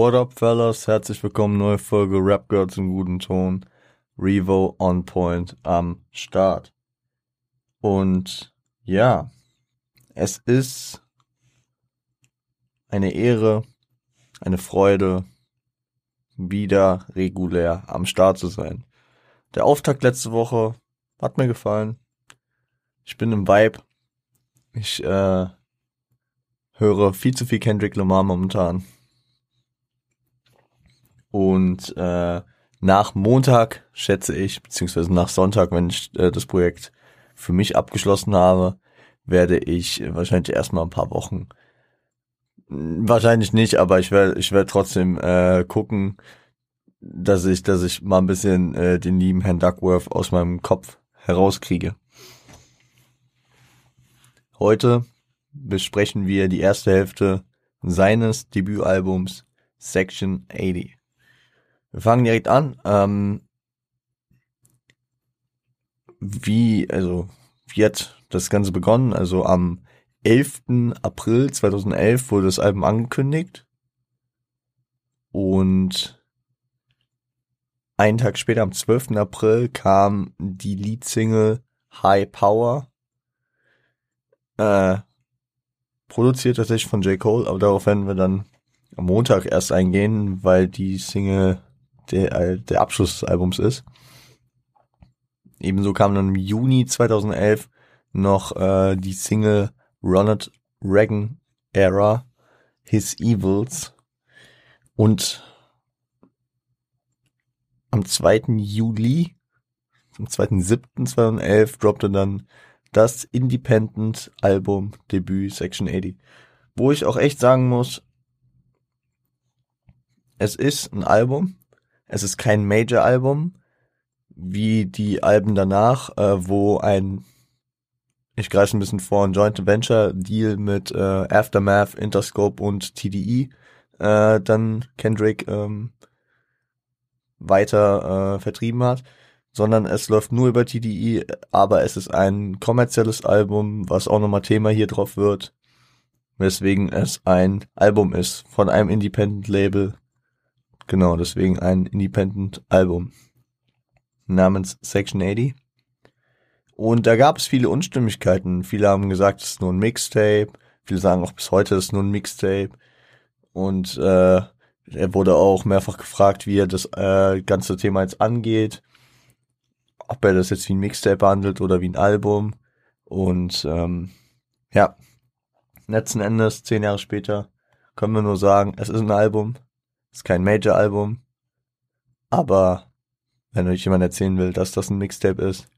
What up, fellas? Herzlich willkommen, neue Folge Rap Girls im guten Ton. Revo on Point am Start. Und ja, es ist eine Ehre, eine Freude, wieder regulär am Start zu sein. Der Auftakt letzte Woche hat mir gefallen. Ich bin im Vibe. Ich äh, höre viel zu viel Kendrick Lamar momentan. Und äh, nach Montag, schätze ich, beziehungsweise nach Sonntag, wenn ich äh, das Projekt für mich abgeschlossen habe, werde ich wahrscheinlich erstmal ein paar Wochen Wahrscheinlich nicht, aber ich werde ich werde trotzdem äh, gucken, dass ich dass ich mal ein bisschen äh, den lieben Herrn Duckworth aus meinem Kopf herauskriege. Heute besprechen wir die erste Hälfte seines Debütalbums Section 80. Wir fangen direkt an. Ähm, wie, also, wie hat das Ganze begonnen? Also am 11. April 2011 wurde das Album angekündigt. Und einen Tag später, am 12. April, kam die Leadsingle High Power. Äh, produziert tatsächlich von J. Cole, aber darauf werden wir dann am Montag erst eingehen, weil die Single der, äh, der Abschluss des Albums ist. Ebenso kam dann im Juni 2011 noch äh, die Single Ronald Reagan Era, His Evils und am 2. Juli, am 2.7.2011 droppte dann das Independent Album Debüt Section 80, wo ich auch echt sagen muss, es ist ein Album, es ist kein Major-Album, wie die Alben danach, äh, wo ein, ich greife ein bisschen vor, ein Joint Venture Deal mit äh, Aftermath, Interscope und TDE, äh, dann Kendrick ähm, weiter äh, vertrieben hat, sondern es läuft nur über TDE, aber es ist ein kommerzielles Album, was auch nochmal Thema hier drauf wird, weswegen es ein Album ist von einem Independent Label, Genau, deswegen ein Independent-Album namens Section 80. Und da gab es viele Unstimmigkeiten. Viele haben gesagt, es ist nur ein Mixtape. Viele sagen auch bis heute, es ist nur ein Mixtape. Und äh, er wurde auch mehrfach gefragt, wie er das äh, ganze Thema jetzt angeht. Ob er das jetzt wie ein Mixtape behandelt oder wie ein Album. Und ähm, ja, letzten Endes, zehn Jahre später, können wir nur sagen, es ist ein Album. Ist kein Major-Album. Aber wenn euch jemand erzählen will, dass das ein Mixtape ist,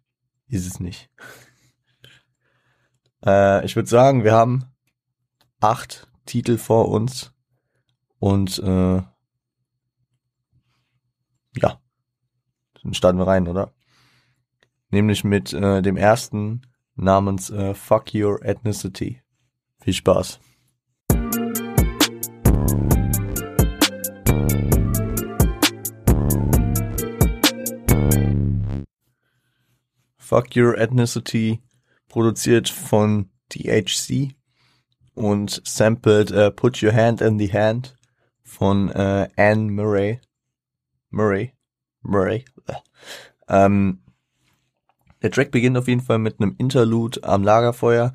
ist es nicht. äh, ich würde sagen, wir haben acht Titel vor uns. Und äh, ja, dann starten wir rein, oder? Nämlich mit äh, dem ersten namens äh, Fuck Your Ethnicity. Viel Spaß. Fuck Your Ethnicity, produziert von THC und sampled uh, Put Your Hand in the Hand von uh, Anne Murray. Murray. Murray. Ähm, der Track beginnt auf jeden Fall mit einem Interlude am Lagerfeuer.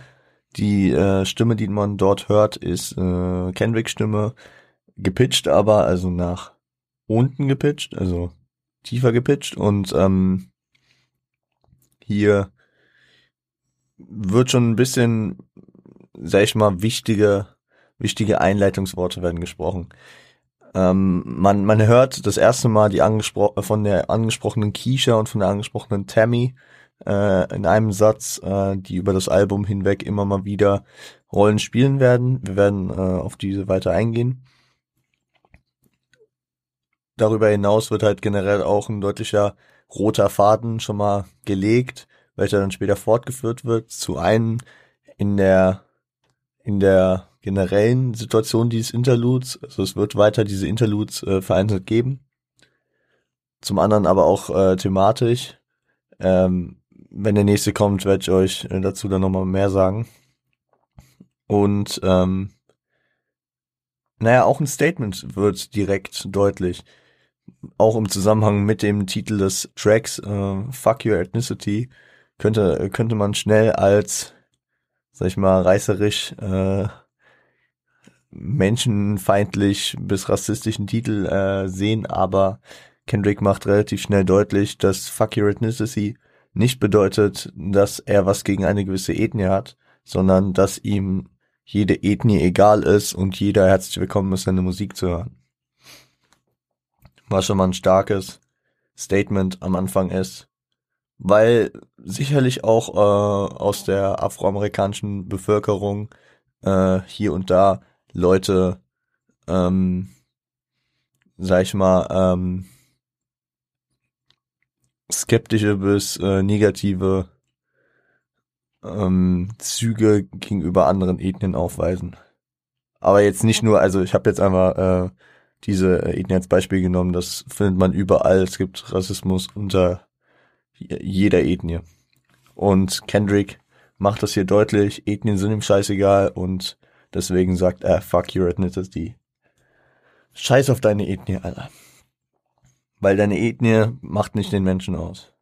Die äh, Stimme, die man dort hört, ist äh, Kendricks Stimme, gepitcht aber, also nach unten gepitcht, also tiefer gepitcht und ähm, hier wird schon ein bisschen, sag ich mal, wichtige, wichtige Einleitungsworte werden gesprochen. Ähm, man, man hört das erste Mal die angespro von der angesprochenen Keisha und von der angesprochenen Tammy äh, in einem Satz, äh, die über das Album hinweg immer mal wieder Rollen spielen werden. Wir werden äh, auf diese weiter eingehen. Darüber hinaus wird halt generell auch ein deutlicher roter Faden schon mal gelegt, welcher dann später fortgeführt wird. Zu einem in der, in der generellen Situation dieses Interludes. Also es wird weiter diese Interludes äh, vereinzelt geben. Zum anderen aber auch äh, thematisch. Ähm, wenn der nächste kommt, werde ich euch äh, dazu dann nochmal mehr sagen. Und ähm, naja, auch ein Statement wird direkt deutlich. Auch im Zusammenhang mit dem Titel des Tracks, äh, Fuck Your Ethnicity, könnte, könnte man schnell als, sag ich mal, reißerisch, äh, menschenfeindlich bis rassistischen Titel äh, sehen, aber Kendrick macht relativ schnell deutlich, dass Fuck Your Ethnicity nicht bedeutet, dass er was gegen eine gewisse Ethnie hat, sondern dass ihm jede Ethnie egal ist und jeder herzlich willkommen ist, seine Musik zu hören. Was schon mal ein starkes Statement am Anfang ist, weil sicherlich auch äh, aus der afroamerikanischen Bevölkerung äh, hier und da Leute, ähm, sag ich mal, ähm, skeptische bis äh, negative ähm, Züge gegenüber anderen Ethnien aufweisen. Aber jetzt nicht nur, also ich habe jetzt einfach äh, diese Ethnien als Beispiel genommen, das findet man überall. Es gibt Rassismus unter jeder Ethnie. Und Kendrick macht das hier deutlich, Ethnien sind ihm scheißegal und deswegen sagt er, fuck your ethnicity. Scheiß auf deine Ethnie, Alter. Weil deine Ethnie macht nicht den Menschen aus.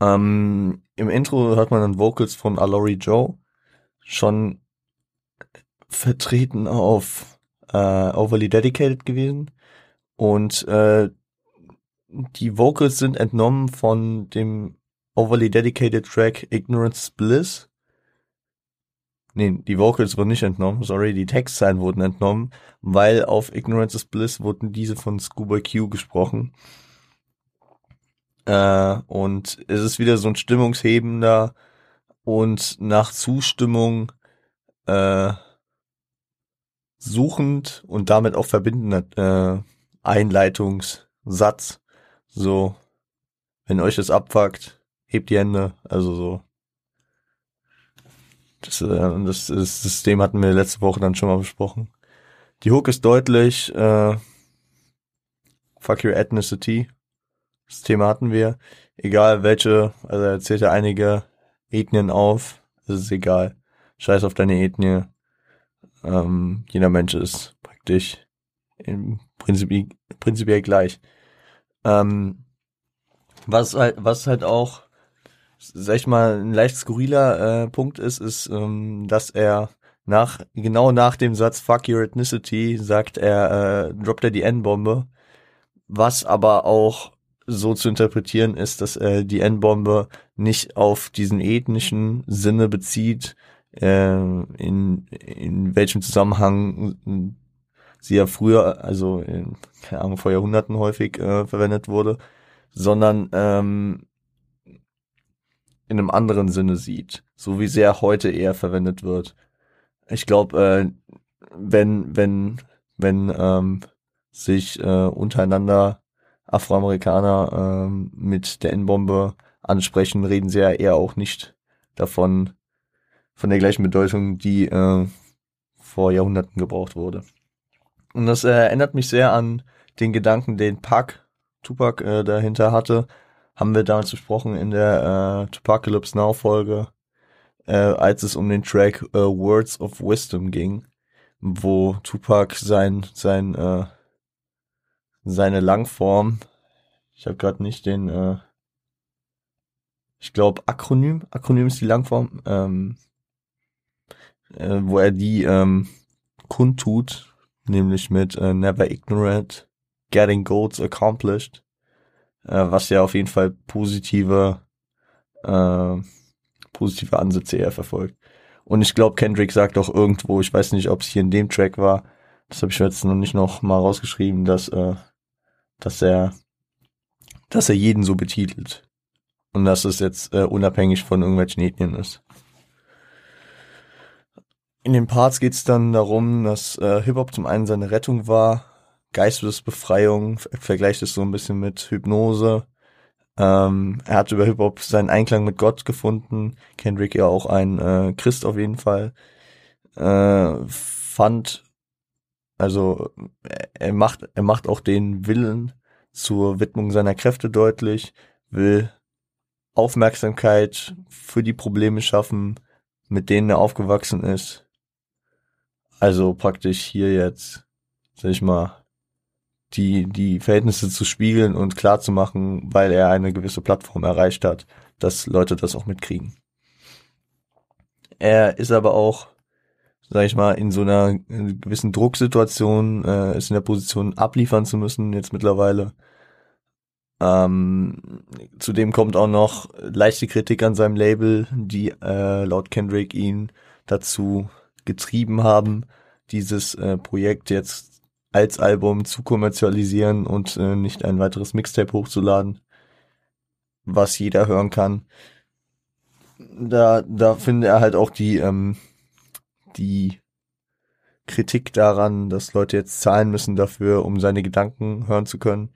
Ähm, Im Intro hört man dann Vocals von Alori Joe, schon vertreten auf äh, Overly Dedicated gewesen. Und äh, die Vocals sind entnommen von dem Overly Dedicated Track Ignorance Bliss. Nee, die Vocals wurden nicht entnommen, sorry, die Textzeilen wurden entnommen, weil auf Ignorance is Bliss wurden diese von Scuba Q gesprochen. Äh, und es ist wieder so ein stimmungshebender und nach Zustimmung äh, suchend und damit auch verbindender äh, Einleitungssatz. So, wenn euch das abfuckt, hebt die Hände. Also so. Das, äh, das, das System hatten wir letzte Woche dann schon mal besprochen. Die Hook ist deutlich. Äh, fuck your ethnicity. Das Thema hatten wir. Egal welche, also er zählt ja einige Ethnien auf. Es ist egal. Scheiß auf deine Ethnie. Ähm, jeder Mensch ist praktisch im Prinzip, prinzipiell gleich. Ähm, was halt, was halt auch, sag ich mal, ein leicht skurriler äh, Punkt ist, ist, ähm, dass er nach, genau nach dem Satz Fuck your ethnicity sagt er, äh, droppt er die N-Bombe, was aber auch so zu interpretieren ist, dass äh, die N-Bombe nicht auf diesen ethnischen Sinne bezieht, äh, in, in welchem Zusammenhang sie ja früher, also in, keine Ahnung, vor Jahrhunderten häufig äh, verwendet wurde, sondern ähm, in einem anderen Sinne sieht, so wie sehr heute eher verwendet wird. Ich glaube, äh, wenn wenn wenn ähm, sich äh, untereinander Afroamerikaner ähm, mit der N-Bombe ansprechen, reden sie ja eher auch nicht davon, von der gleichen Bedeutung, die äh, vor Jahrhunderten gebraucht wurde. Und das äh, erinnert mich sehr an den Gedanken, den Pac, Tupac äh, dahinter hatte. Haben wir damals besprochen in der äh, Tupacalypse Now Folge, äh, als es um den Track äh, Words of Wisdom ging, wo Tupac sein sein äh, seine Langform, ich habe gerade nicht den, äh, ich glaube Akronym, Akronym ist die Langform, ähm, äh, wo er die ähm, kundtut, nämlich mit äh, Never Ignorant, Getting Goals Accomplished, äh, was ja auf jeden Fall positive, äh, positive Ansätze eher verfolgt. Und ich glaube, Kendrick sagt auch irgendwo, ich weiß nicht, ob es hier in dem Track war, das habe ich jetzt noch nicht noch mal rausgeschrieben, dass äh, dass er, dass er jeden so betitelt. Und dass es jetzt äh, unabhängig von irgendwelchen Ethnien ist. In den Parts geht es dann darum, dass äh, Hip-Hop zum einen seine Rettung war, Geistesbefreiung, vergleicht es so ein bisschen mit Hypnose. Ähm, er hat über Hip-Hop seinen Einklang mit Gott gefunden. Kendrick ja auch ein äh, Christ auf jeden Fall. Äh, fand also er macht, er macht auch den Willen zur Widmung seiner Kräfte deutlich, will Aufmerksamkeit für die Probleme schaffen, mit denen er aufgewachsen ist. Also praktisch hier jetzt, sag ich mal, die, die Verhältnisse zu spiegeln und klar zu machen, weil er eine gewisse Plattform erreicht hat, dass Leute das auch mitkriegen. Er ist aber auch, sag ich mal, in so einer gewissen Drucksituation, äh, ist in der Position abliefern zu müssen, jetzt mittlerweile. Ähm, zudem kommt auch noch leichte Kritik an seinem Label, die äh, laut Kendrick ihn dazu getrieben haben, dieses äh, Projekt jetzt als Album zu kommerzialisieren und äh, nicht ein weiteres Mixtape hochzuladen, was jeder hören kann. Da, da finde er halt auch die, ähm, die Kritik daran, dass Leute jetzt zahlen müssen dafür, um seine Gedanken hören zu können.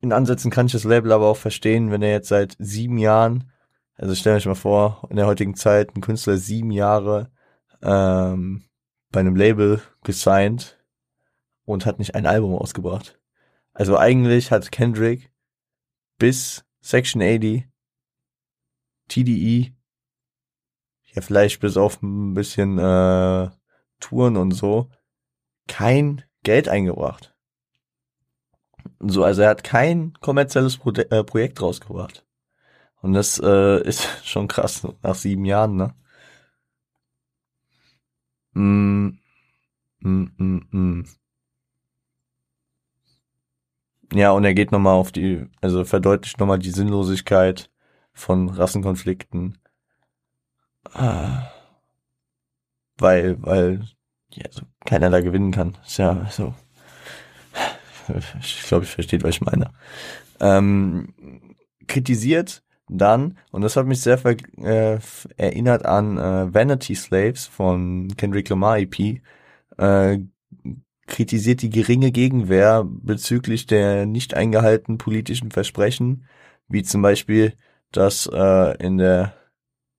In Ansätzen kann ich das Label aber auch verstehen, wenn er jetzt seit sieben Jahren, also stell euch mal vor, in der heutigen Zeit ein Künstler sieben Jahre ähm, bei einem Label gesigned und hat nicht ein Album ausgebracht. Also eigentlich hat Kendrick bis Section 80 TDE ja vielleicht bis auf ein bisschen äh, Touren und so kein Geld eingebracht. So, also er hat kein kommerzielles Pro äh, Projekt rausgebracht. Und das äh, ist schon krass nach sieben Jahren, ne? Mm, mm, mm, mm. Ja, und er geht nochmal auf die, also verdeutlicht nochmal die Sinnlosigkeit von Rassenkonflikten. Ah. Weil, weil, ja, also keiner da gewinnen kann. Ist ja so. Ich glaube, ich versteht, was ich meine. Ähm, kritisiert dann, und das hat mich sehr äh, erinnert an äh, Vanity Slaves von Kendrick Lamar EP, äh, kritisiert die geringe Gegenwehr bezüglich der nicht eingehaltenen politischen Versprechen, wie zum Beispiel, dass äh, in der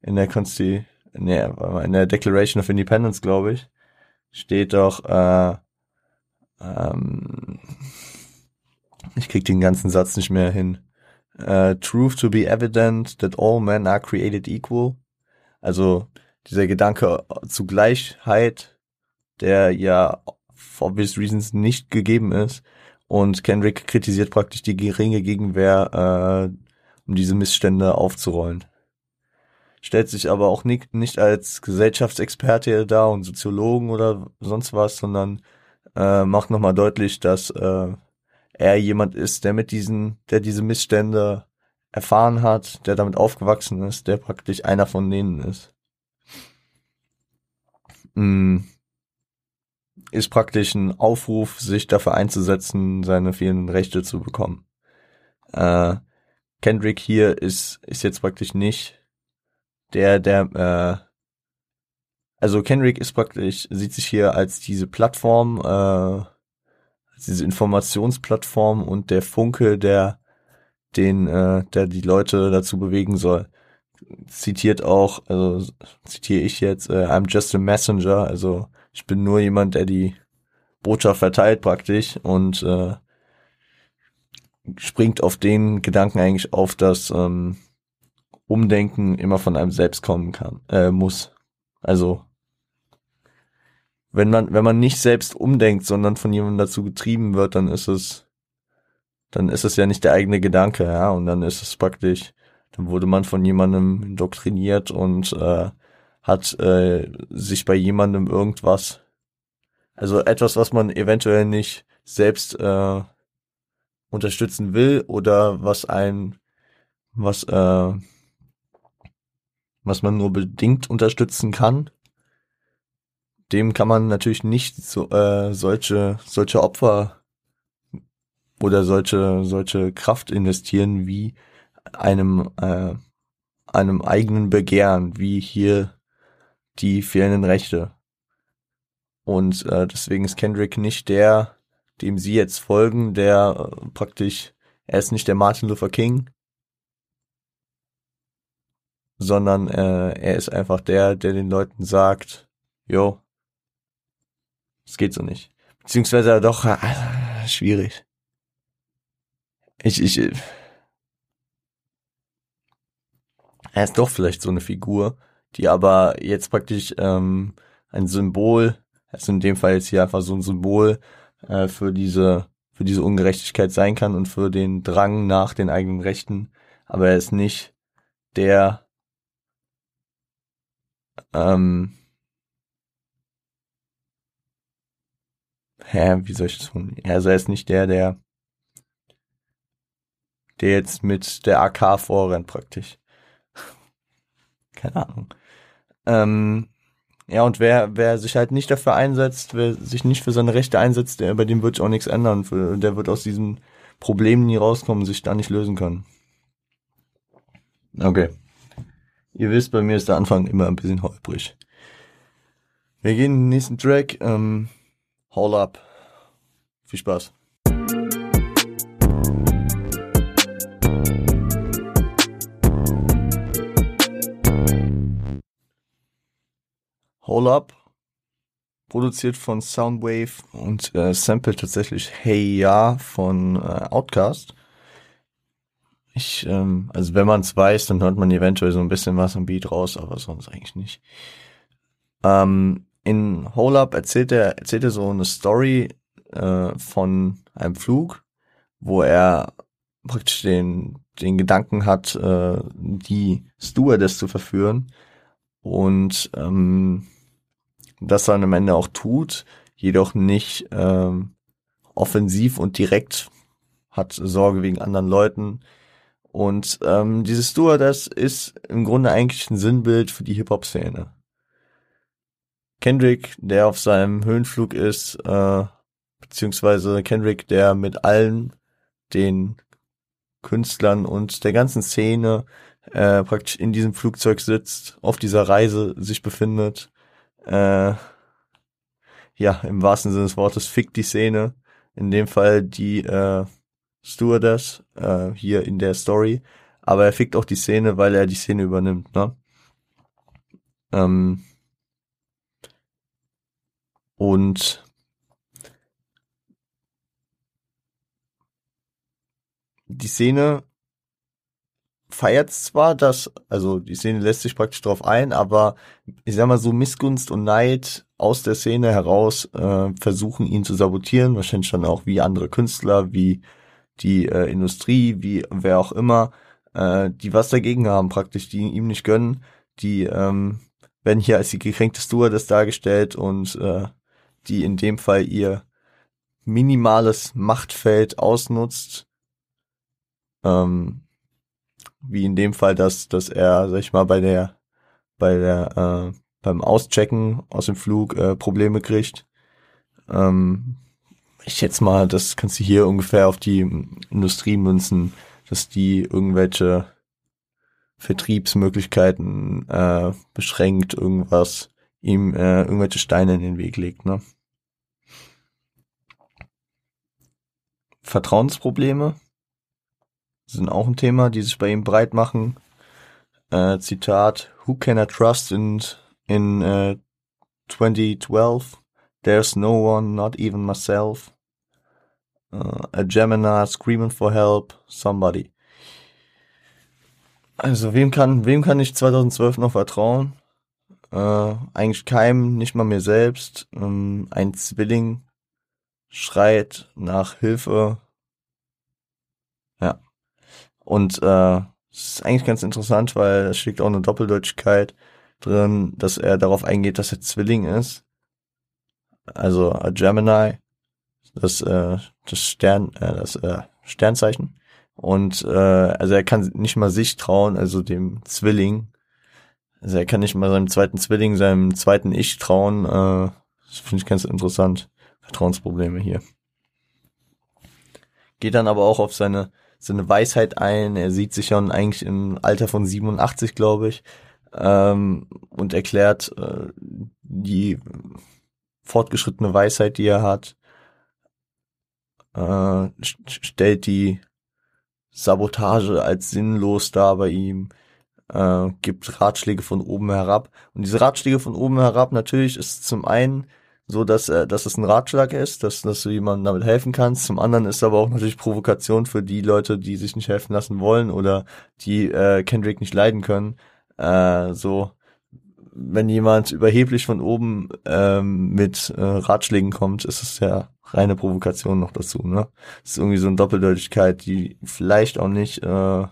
in der Konsti nee, in der Declaration of Independence, glaube ich, steht doch äh, ähm, ich krieg den ganzen Satz nicht mehr hin uh, truth to be evident that all men are created equal. Also dieser Gedanke zu Gleichheit, der ja for obvious reasons nicht gegeben ist. Und Kendrick kritisiert praktisch die geringe Gegenwehr, äh, um diese Missstände aufzurollen. Stellt sich aber auch nicht, nicht als Gesellschaftsexperte da und Soziologen oder sonst was, sondern äh, macht nochmal deutlich, dass äh, er jemand ist, der mit diesen, der diese Missstände erfahren hat, der damit aufgewachsen ist, der praktisch einer von denen ist. Mm. Ist praktisch ein Aufruf, sich dafür einzusetzen, seine fehlenden Rechte zu bekommen. Äh, Kendrick hier ist, ist jetzt praktisch nicht der, der, äh, also Kendrick ist praktisch, sieht sich hier als diese Plattform, äh, diese Informationsplattform und der Funke, der den, äh, der die Leute dazu bewegen soll. Zitiert auch, also zitiere ich jetzt, äh, I'm just a messenger, also ich bin nur jemand, der die Botschaft verteilt praktisch und äh, springt auf den Gedanken eigentlich auf, dass ähm, Umdenken immer von einem selbst kommen kann, äh, muss. Also wenn man, wenn man nicht selbst umdenkt, sondern von jemandem dazu getrieben wird, dann ist es, dann ist es ja nicht der eigene Gedanke, ja, und dann ist es praktisch, dann wurde man von jemandem indoktriniert und äh, hat äh, sich bei jemandem irgendwas, also etwas, was man eventuell nicht selbst äh, unterstützen will oder was ein, was äh, was man nur bedingt unterstützen kann, dem kann man natürlich nicht so, äh, solche, solche Opfer oder solche, solche Kraft investieren wie einem, äh, einem eigenen Begehren, wie hier die fehlenden Rechte. Und äh, deswegen ist Kendrick nicht der, dem sie jetzt folgen, der äh, praktisch, er ist nicht der Martin Luther King, sondern äh, er ist einfach der, der den Leuten sagt, jo, es geht so nicht. Beziehungsweise doch, äh, schwierig. Ich, ich, äh, er ist doch vielleicht so eine Figur, die aber jetzt praktisch ähm, ein Symbol also in dem Fall jetzt hier einfach so ein Symbol äh, für diese für diese Ungerechtigkeit sein kann und für den Drang nach den eigenen Rechten, aber er ist nicht der ähm, hä, wie soll ich das tun? Also er ist nicht der, der der jetzt mit der AK vorrennt praktisch. Keine Ahnung. Ähm, ja, und wer, wer sich halt nicht dafür einsetzt, wer sich nicht für seine Rechte einsetzt, der, bei dem wird auch nichts ändern. Der wird aus diesem Problem nie rauskommen, sich da nicht lösen können. Okay. Ihr wisst, bei mir ist der Anfang immer ein bisschen holprig. Wir gehen in den nächsten Track. Ähm, Haul up. Viel Spaß. Hole Up, produziert von Soundwave und äh, sample tatsächlich Hey Ya von äh, Outcast. Ich, ähm, also wenn man es weiß, dann hört man eventuell so ein bisschen was am Beat raus, aber sonst eigentlich nicht. Ähm, in Hole Up erzählt er, erzählt er so eine Story äh, von einem Flug, wo er praktisch den, den Gedanken hat, äh, die Stewardess zu verführen und ähm, das dann am Ende auch tut, jedoch nicht ähm, offensiv und direkt hat Sorge wegen anderen Leuten. Und ähm, dieses Stewardess ist im Grunde eigentlich ein Sinnbild für die Hip-Hop-Szene. Kendrick, der auf seinem Höhenflug ist, äh, beziehungsweise Kendrick, der mit allen den Künstlern und der ganzen Szene äh, praktisch in diesem Flugzeug sitzt, auf dieser Reise sich befindet äh, ja, im wahrsten Sinne des Wortes fickt die Szene. In dem Fall die äh, Stewardess äh, hier in der Story. Aber er fickt auch die Szene, weil er die Szene übernimmt, ne? Ähm, und die Szene feiert zwar, dass, also die Szene lässt sich praktisch drauf ein, aber ich sag mal so Missgunst und Neid aus der Szene heraus äh, versuchen ihn zu sabotieren, wahrscheinlich dann auch wie andere Künstler, wie die äh, Industrie, wie wer auch immer, äh, die was dagegen haben, praktisch, die ihm nicht gönnen, die ähm, werden hier als die gekränkte Stewardess dargestellt und äh, die in dem Fall ihr minimales Machtfeld ausnutzt, ähm, wie in dem Fall, dass, dass er, sag ich mal, bei der, bei der, äh, beim Auschecken aus dem Flug äh, Probleme kriegt. Ähm, ich schätze mal, das kannst du hier ungefähr auf die Industrie münzen, dass die irgendwelche Vertriebsmöglichkeiten äh, beschränkt, irgendwas ihm äh, irgendwelche Steine in den Weg legt, ne? Vertrauensprobleme sind auch ein Thema, die sich bei ihm breit machen. Äh, Zitat, Who can I trust in, in uh, 2012? There's no one, not even myself. Uh, a Gemini screaming for help, somebody. Also wem kann, wem kann ich 2012 noch vertrauen? Äh, eigentlich keinem, nicht mal mir selbst. Ähm, ein Zwilling schreit nach Hilfe. Ja. Und äh, es ist eigentlich ganz interessant, weil es schlägt auch eine Doppeldeutigkeit drin, dass er darauf eingeht, dass er Zwilling ist. Also a Gemini, das, äh, das Stern, äh, das äh, Sternzeichen. Und äh, also er kann nicht mal sich trauen, also dem Zwilling. Also er kann nicht mal seinem zweiten Zwilling, seinem zweiten Ich trauen. Äh, das finde ich ganz interessant. Vertrauensprobleme hier. Geht dann aber auch auf seine seine Weisheit ein. Er sieht sich schon eigentlich im Alter von 87, glaube ich, ähm, und erklärt äh, die fortgeschrittene Weisheit, die er hat, äh, stellt die Sabotage als sinnlos dar bei ihm, äh, gibt Ratschläge von oben herab. Und diese Ratschläge von oben herab natürlich ist zum einen so dass, äh, dass es ein Ratschlag ist, dass, dass du jemandem damit helfen kannst. Zum anderen ist aber auch natürlich Provokation für die Leute, die sich nicht helfen lassen wollen oder die äh, Kendrick nicht leiden können. Äh, so, wenn jemand überheblich von oben ähm, mit äh, Ratschlägen kommt, ist es ja reine Provokation noch dazu, ne? Das ist irgendwie so eine Doppeldeutigkeit, die vielleicht auch nicht äh,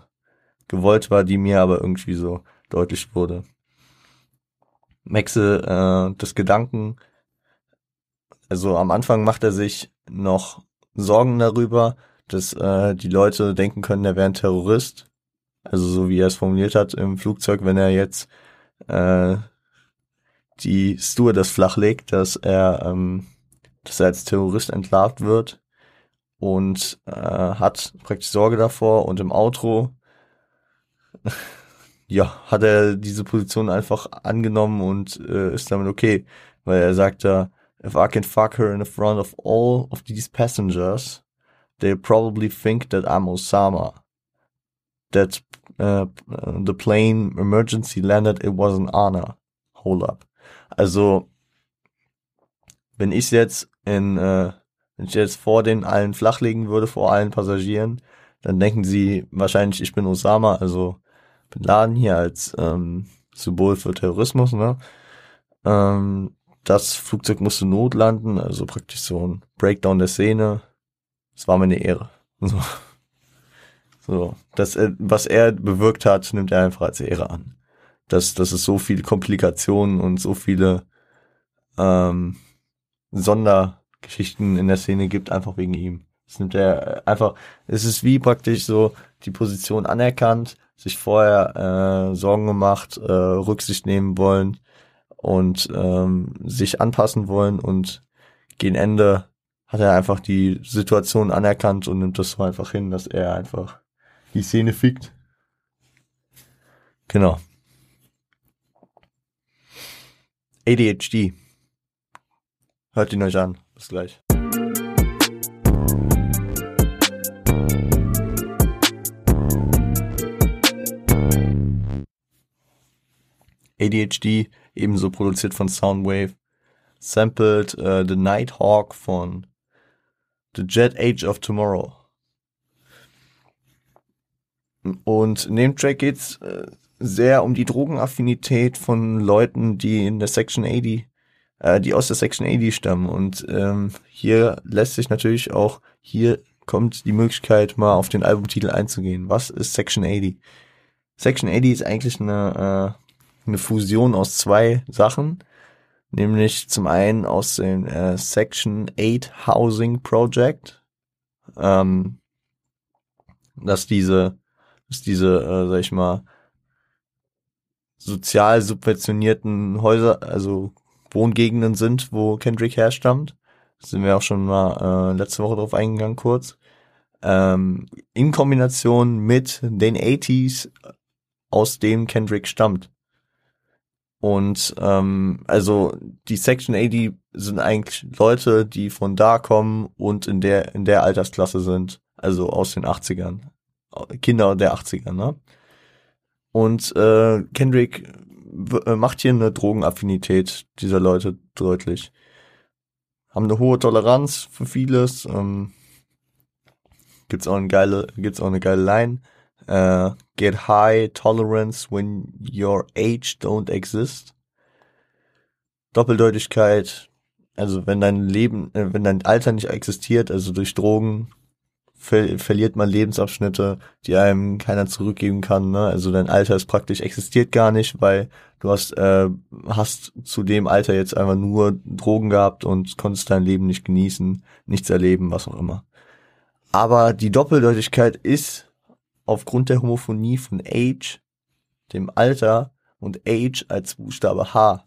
gewollt war, die mir aber irgendwie so deutlich wurde. Maxe äh, das Gedanken, also am Anfang macht er sich noch Sorgen darüber, dass äh, die Leute denken können, er wäre ein Terrorist. Also so wie er es formuliert hat im Flugzeug, wenn er jetzt äh, die Stewardess flachlegt, dass er, ähm, dass er als Terrorist entlarvt wird und äh, hat praktisch Sorge davor und im Outro ja, hat er diese Position einfach angenommen und äh, ist damit okay, weil er sagt da, if I can fuck her in the front of all of these passengers, they'll probably think that I'm Osama. That uh, the plane emergency landed, it was an honor. Hold up. Also, wenn ich jetzt in, äh, wenn ich jetzt vor den allen flachlegen würde, vor allen Passagieren, dann denken sie wahrscheinlich, ich bin Osama, also Bin Laden hier als ähm, Symbol für Terrorismus, ne? Ähm, das Flugzeug musste notlanden, also praktisch so ein Breakdown der Szene. Es war mir eine Ehre. So. so. Das, äh, was er bewirkt hat, nimmt er einfach als Ehre an. Dass, dass es so viele Komplikationen und so viele ähm, Sondergeschichten in der Szene gibt, einfach wegen ihm. Es nimmt er einfach, es ist wie praktisch so die Position anerkannt, sich vorher äh, Sorgen gemacht, äh, Rücksicht nehmen wollen und ähm, sich anpassen wollen und gegen Ende hat er einfach die Situation anerkannt und nimmt das so einfach hin, dass er einfach die Szene fickt. Genau. ADHD. Hört ihn euch an. Bis gleich. ADHD, ebenso produziert von Soundwave, sampled uh, The Nighthawk von The Jet Age of Tomorrow. Und in dem Track geht's äh, sehr um die Drogenaffinität von Leuten, die in der Section 80, äh, die aus der Section 80 stammen. Und ähm, hier lässt sich natürlich auch, hier kommt die Möglichkeit, mal auf den Albumtitel einzugehen. Was ist Section 80? Section 80 ist eigentlich eine äh, eine Fusion aus zwei Sachen, nämlich zum einen aus dem äh, Section 8 Housing Project, ähm, dass diese, dass diese, äh, sag ich mal, sozial subventionierten Häuser, also Wohngegenden sind, wo Kendrick herstammt. Da sind wir auch schon mal äh, letzte Woche drauf eingegangen kurz. Ähm, in Kombination mit den 80s, aus dem Kendrick stammt. Und ähm, also die Section 80 sind eigentlich Leute, die von da kommen und in der in der Altersklasse sind, also aus den 80ern. Kinder der 80er, ne? Und äh, Kendrick äh, macht hier eine Drogenaffinität dieser Leute deutlich. Haben eine hohe Toleranz für vieles. Ähm, gibt's auch eine geile, gibt's auch eine geile Line uh, get high tolerance when your age don't exist. Doppeldeutigkeit, also wenn dein Leben, äh, wenn dein Alter nicht existiert, also durch Drogen ver verliert man Lebensabschnitte, die einem keiner zurückgeben kann. Ne? Also dein Alter ist praktisch existiert gar nicht, weil du hast äh, hast zu dem Alter jetzt einfach nur Drogen gehabt und konntest dein Leben nicht genießen, nichts erleben, was auch immer. Aber die Doppeldeutigkeit ist aufgrund der Homophonie von Age, dem Alter und Age als Buchstabe H.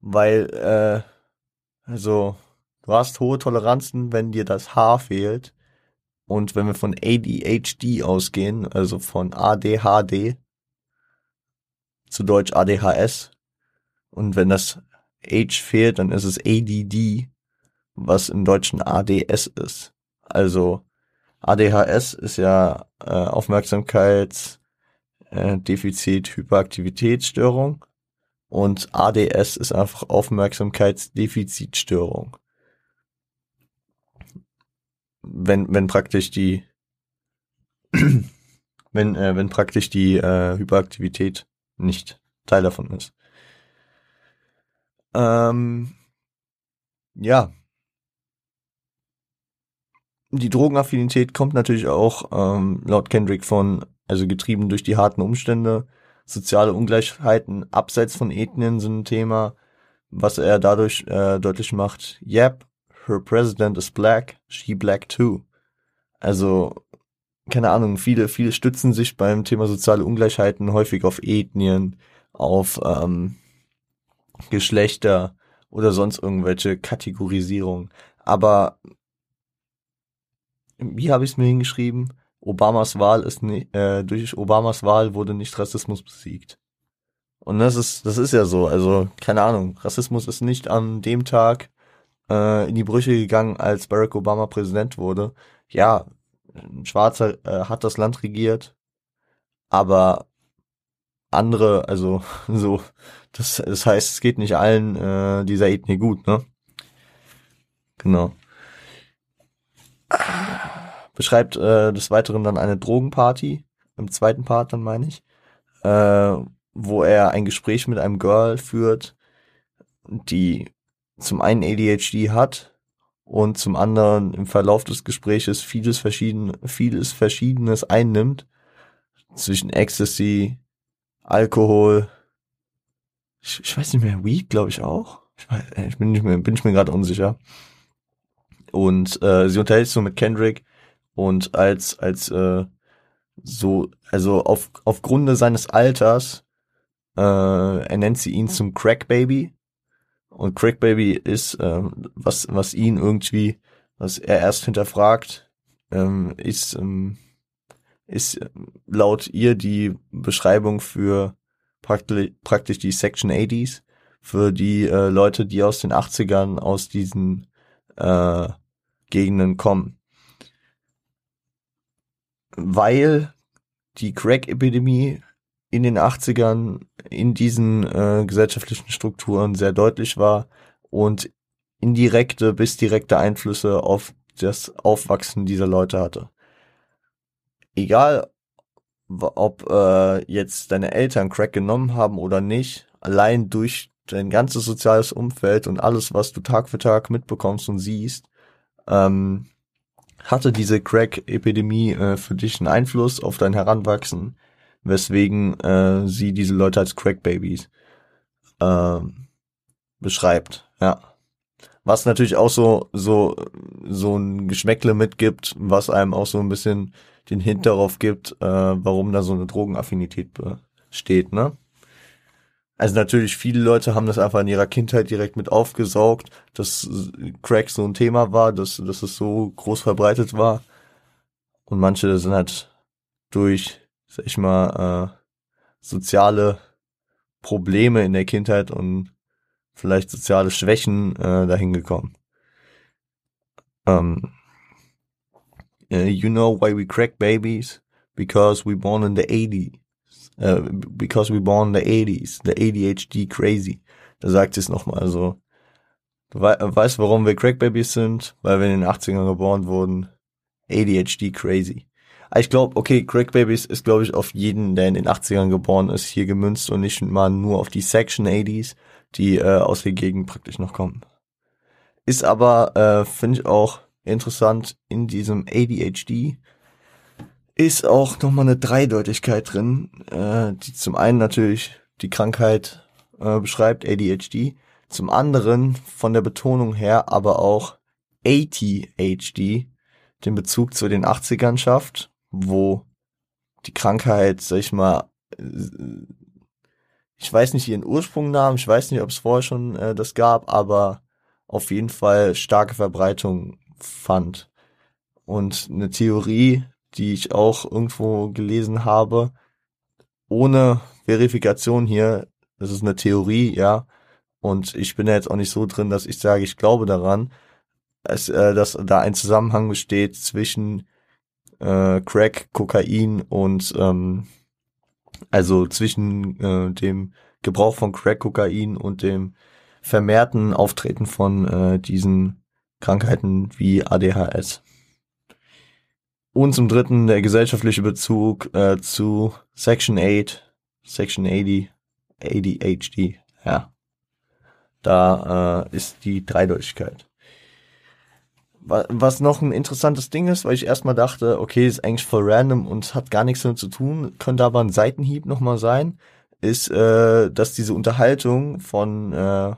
Weil, äh, also, du hast hohe Toleranzen, wenn dir das H fehlt. Und wenn wir von ADHD ausgehen, also von ADHD, zu Deutsch ADHS, und wenn das H fehlt, dann ist es ADD, was im Deutschen ADS ist. Also ADHS ist ja äh, Aufmerksamkeits äh, und ADS ist einfach Aufmerksamkeitsdefizitstörung. Wenn wenn praktisch die wenn äh, wenn praktisch die äh, Hyperaktivität nicht Teil davon ist. Ähm, ja. Die Drogenaffinität kommt natürlich auch ähm, laut Kendrick von, also getrieben durch die harten Umstände. Soziale Ungleichheiten abseits von Ethnien sind ein Thema, was er dadurch äh, deutlich macht. Yep, her president is black, she black too. Also, keine Ahnung, viele, viele stützen sich beim Thema soziale Ungleichheiten häufig auf Ethnien, auf ähm, Geschlechter oder sonst irgendwelche Kategorisierungen. Aber wie habe ich es mir hingeschrieben? Obamas Wahl ist nicht, äh, durch Obamas Wahl wurde nicht Rassismus besiegt. Und das ist, das ist ja so. Also, keine Ahnung, Rassismus ist nicht an dem Tag äh, in die Brüche gegangen, als Barack Obama Präsident wurde. Ja, ein Schwarzer äh, hat das Land regiert, aber andere, also so, das, das heißt, es geht nicht allen äh, dieser Ethnie gut, ne? Genau. Beschreibt äh, des Weiteren dann eine Drogenparty, im zweiten Part dann meine ich, äh, wo er ein Gespräch mit einem Girl führt, die zum einen ADHD hat und zum anderen im Verlauf des Gespräches vieles verschieden, vieles Verschiedenes einnimmt zwischen Ecstasy, Alkohol, ich, ich weiß nicht mehr, Weed, glaube ich auch. Ich, weiß, äh, ich bin nicht mehr, bin ich mir gerade unsicher. Und äh, sie unterhält sich so mit Kendrick und als als äh, so also auf aufgrund seines Alters äh, er nennt sie ihn zum Crack Baby und Crack Baby ist äh, was was ihn irgendwie was er erst hinterfragt ähm, ist ähm, ist äh, laut ihr die Beschreibung für praktisch, praktisch die Section 80s, für die äh, Leute, die aus den 80ern aus diesen äh, Gegenden kommen. Weil die Crack-Epidemie in den 80ern in diesen äh, gesellschaftlichen Strukturen sehr deutlich war und indirekte bis direkte Einflüsse auf das Aufwachsen dieser Leute hatte. Egal ob äh, jetzt deine Eltern Crack genommen haben oder nicht, allein durch dein ganzes soziales Umfeld und alles, was du Tag für Tag mitbekommst und siehst, ähm, hatte diese Crack-Epidemie äh, für dich einen Einfluss auf dein Heranwachsen, weswegen äh, sie diese Leute als Crack-Babys äh, beschreibt. Ja. Was natürlich auch so, so, so ein Geschmäckle mitgibt, was einem auch so ein bisschen den Hint darauf gibt, äh, warum da so eine Drogenaffinität besteht, ne? Also natürlich, viele Leute haben das einfach in ihrer Kindheit direkt mit aufgesaugt, dass Crack so ein Thema war, dass, dass es so groß verbreitet war. Und manche sind halt durch, sag ich mal, äh, soziale Probleme in der Kindheit und vielleicht soziale Schwächen äh, dahin gekommen. Ähm, Uh, you know why we crack babies? Because we born in the 80s. Uh, because we born in the 80s. The ADHD crazy. Da sagt es nochmal so. Du we weißt, warum wir Crackbabies sind? Weil wir in den 80ern geboren wurden. ADHD crazy. Ah, ich glaube, okay, Crackbabies ist, glaube ich, auf jeden, der in den 80ern geboren ist, hier gemünzt und nicht mal nur auf die Section 80s, die äh, aus der Gegend praktisch noch kommen. Ist aber, äh, finde ich auch interessant in diesem ADHD ist auch nochmal eine Dreideutigkeit drin, äh, die zum einen natürlich die Krankheit äh, beschreibt, ADHD, zum anderen von der Betonung her aber auch ATHD, den Bezug zu den 80ern schafft, wo die Krankheit, sag ich mal, ich weiß nicht ihren Ursprung nahm, ich weiß nicht, ob es vorher schon äh, das gab, aber auf jeden Fall starke Verbreitung fand. Und eine Theorie, die ich auch irgendwo gelesen habe, ohne Verifikation hier, das ist eine Theorie, ja, und ich bin jetzt auch nicht so drin, dass ich sage, ich glaube daran, dass, äh, dass da ein Zusammenhang besteht zwischen äh, Crack, Kokain und ähm, also zwischen äh, dem Gebrauch von Crack, Kokain und dem vermehrten Auftreten von äh, diesen Krankheiten wie ADHS. Und zum dritten der gesellschaftliche Bezug äh, zu Section 8, Section 80, ADHD, ja. Da äh, ist die Dreideutigkeit. Was noch ein interessantes Ding ist, weil ich erstmal dachte, okay, ist eigentlich voll random und hat gar nichts damit zu tun, könnte aber ein Seitenhieb nochmal sein, ist, äh, dass diese Unterhaltung von äh,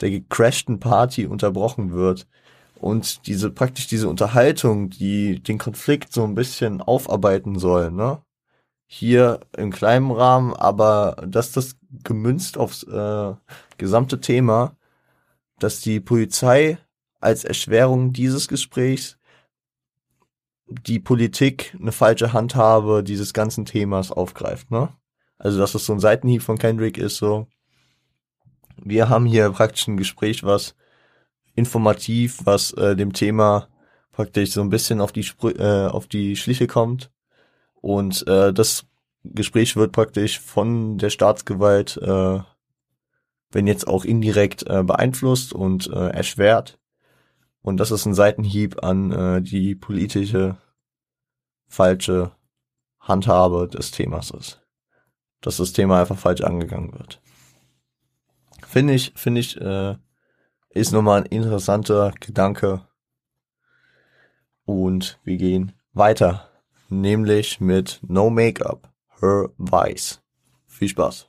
der gecrashten Party unterbrochen wird. Und diese, praktisch diese Unterhaltung, die den Konflikt so ein bisschen aufarbeiten soll, ne? Hier im kleinen Rahmen, aber dass das gemünzt aufs äh, gesamte Thema, dass die Polizei als Erschwerung dieses Gesprächs die Politik eine falsche Handhabe dieses ganzen Themas aufgreift, ne? Also, dass es so ein Seitenhieb von Kendrick ist, so. Wir haben hier praktisch ein Gespräch, was informativ, was äh, dem Thema praktisch so ein bisschen auf die Spr äh, auf die Schliche kommt. Und äh, das Gespräch wird praktisch von der Staatsgewalt, äh, wenn jetzt auch indirekt äh, beeinflusst und äh, erschwert. Und das ist ein Seitenhieb an äh, die politische falsche Handhabe des Themas ist. Dass das Thema einfach falsch angegangen wird. Finde ich, finde ich, äh, ist nochmal ein interessanter Gedanke. Und wir gehen weiter. Nämlich mit No Make-up, Her Vice. Viel Spaß.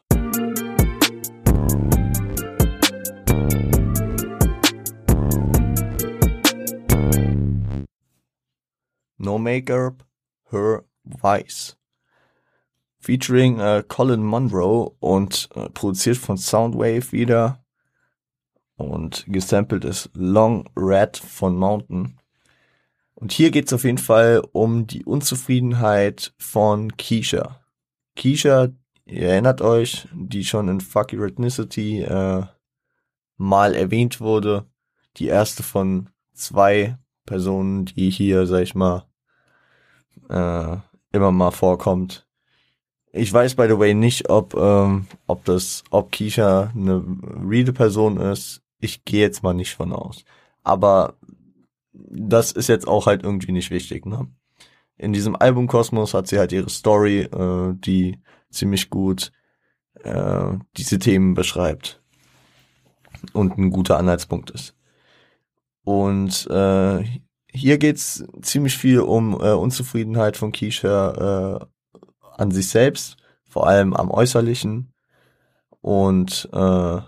No Make-up, Her Vice. Featuring äh, Colin Monroe und äh, produziert von Soundwave wieder. Und gesampelt ist Long Red von Mountain. Und hier geht's auf jeden Fall um die Unzufriedenheit von Keisha. Keisha, ihr erinnert euch, die schon in Fuck Ethnicity äh, mal erwähnt wurde. Die erste von zwei Personen, die hier, sag ich mal, äh, immer mal vorkommt. Ich weiß by the way nicht, ob ähm, ob das, ob Keisha eine reale Person ist. Ich gehe jetzt mal nicht von aus. Aber das ist jetzt auch halt irgendwie nicht wichtig. Ne? In diesem Albumkosmos hat sie halt ihre Story, äh, die ziemlich gut äh, diese Themen beschreibt und ein guter Anhaltspunkt ist. Und äh, hier geht's ziemlich viel um äh, Unzufriedenheit von Keisha äh, an sich selbst, vor allem am Äußerlichen. Und äh,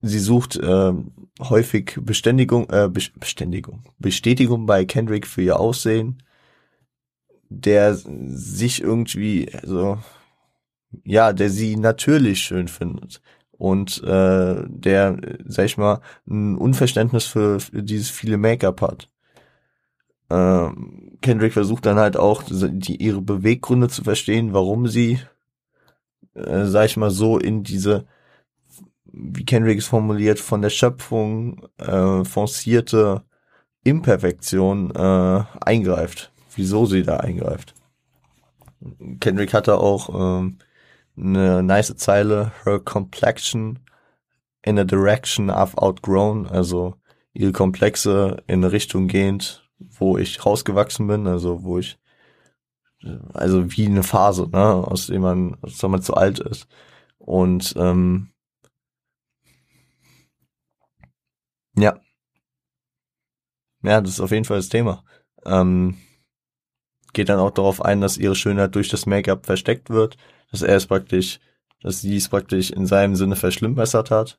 sie sucht äh, häufig Beständigung, äh, Beständigung, Bestätigung bei Kendrick für ihr Aussehen, der sich irgendwie, also ja, der sie natürlich schön findet und äh, der, sag ich mal, ein Unverständnis für, für dieses viele Make-up hat. Äh, Kendrick versucht dann halt auch die, ihre Beweggründe zu verstehen, warum sie, äh, sag ich mal so, in diese, wie Kendrick es formuliert, von der Schöpfung äh, forcierte Imperfektion äh, eingreift. Wieso sie da eingreift. Kendrick hatte auch ähm, eine nice Zeile, her complexion in a direction I've outgrown, also ihre Komplexe in eine Richtung gehend, wo ich rausgewachsen bin, also wo ich, also wie eine Phase, ne, aus dem man, aus dem man zu alt ist. Und ähm, ja. Ja, das ist auf jeden Fall das Thema. Ähm, geht dann auch darauf ein, dass ihre Schönheit durch das Make-up versteckt wird, dass er es praktisch, dass sie es praktisch in seinem Sinne verschlimmbessert hat.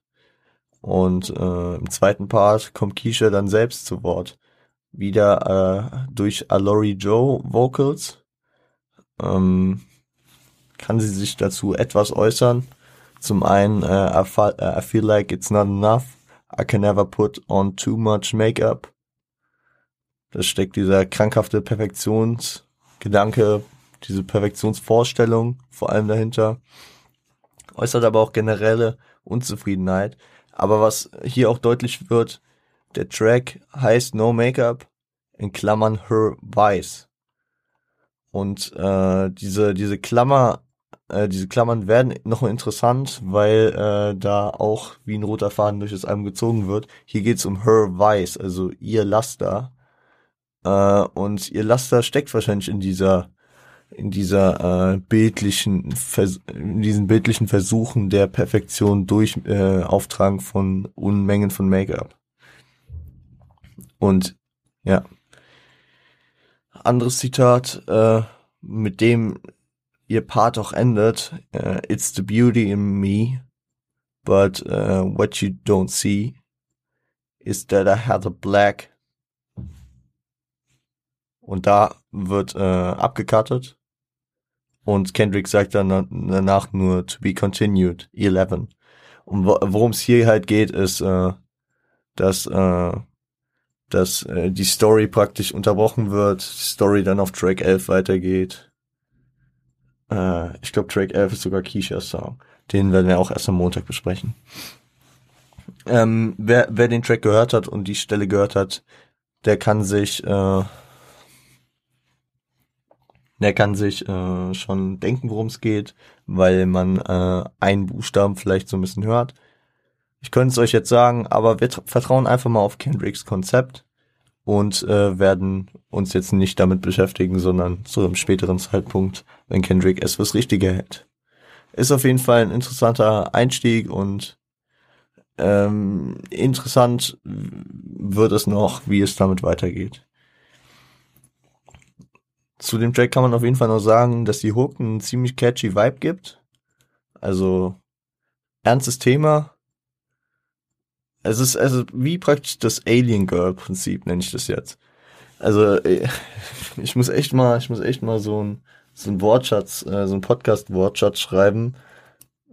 Und äh, im zweiten Part kommt Keisha dann selbst zu Wort wieder äh, durch Alori Joe Vocals. Ähm, kann sie sich dazu etwas äußern? Zum einen, äh, I, uh, I feel like it's not enough. I can never put on too much makeup. Da steckt dieser krankhafte Perfektionsgedanke, diese Perfektionsvorstellung vor allem dahinter. Äußert aber auch generelle Unzufriedenheit. Aber was hier auch deutlich wird, der Track heißt No Makeup, in Klammern Her Vice. Und äh, diese, diese Klammer, äh, diese Klammern werden noch interessant, weil äh, da auch wie ein roter Faden durch das Album gezogen wird. Hier geht's um Her Vice, also ihr Laster. Äh, und ihr Laster steckt wahrscheinlich in dieser in dieser äh, bildlichen, Vers in diesen bildlichen Versuchen der Perfektion durch äh, Auftragen von Unmengen von Make-up. Und ja, anderes Zitat, äh, mit dem ihr Part auch endet, uh, It's the beauty in me, but uh, what you don't see is that I had a black. Und da wird äh, abgekattet und Kendrick sagt dann danach nur to be continued, 11. Und worum es hier halt geht, ist, äh, dass, äh, dass äh, die Story praktisch unterbrochen wird, die Story dann auf Track 11 weitergeht. Äh, ich glaube, Track 11 ist sogar Keisha's Song. Den werden wir auch erst am Montag besprechen. Ähm, wer, wer den Track gehört hat und die Stelle gehört hat, der kann sich äh, der kann sich äh, schon denken, worum es geht, weil man äh, einen Buchstaben vielleicht so ein bisschen hört. Ich könnte es euch jetzt sagen, aber wir vertrauen einfach mal auf Kendricks Konzept und äh, werden uns jetzt nicht damit beschäftigen, sondern zu einem späteren Zeitpunkt, wenn Kendrick es fürs Richtige hält. Ist auf jeden Fall ein interessanter Einstieg und ähm, interessant wird es noch, wie es damit weitergeht. Zu dem Track kann man auf jeden Fall noch sagen, dass die Hook einen ziemlich catchy Vibe gibt. Also ernstes Thema. Es ist also wie praktisch das Alien Girl Prinzip nenne ich das jetzt. Also äh, ich muss echt mal, ich muss echt mal so ein so ein Wortschatz, äh, so ein Podcast Wortschatz schreiben,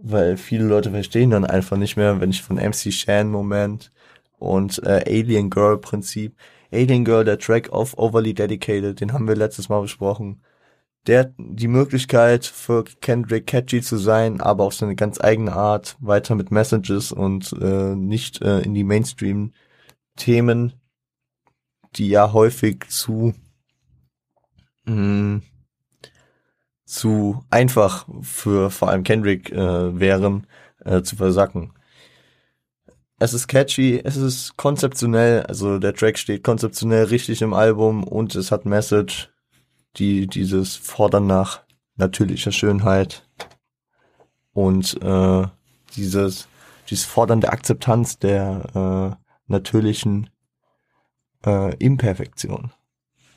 weil viele Leute verstehen dann einfach nicht mehr, wenn ich von MC Shan Moment und äh, Alien Girl Prinzip Alien Girl, der Track of Overly Dedicated, den haben wir letztes Mal besprochen. Der die Möglichkeit für Kendrick catchy zu sein, aber auf seine ganz eigene Art, weiter mit Messages und äh, nicht äh, in die Mainstream-Themen, die ja häufig zu mh, hm, zu einfach für vor allem Kendrick äh, wären, äh, zu versacken. Es ist catchy, es ist konzeptionell, also der Track steht konzeptionell richtig im Album und es hat Message, die dieses Fordern nach natürlicher Schönheit und äh, dieses dieses Fordern der Akzeptanz der äh, natürlichen äh, Imperfektion.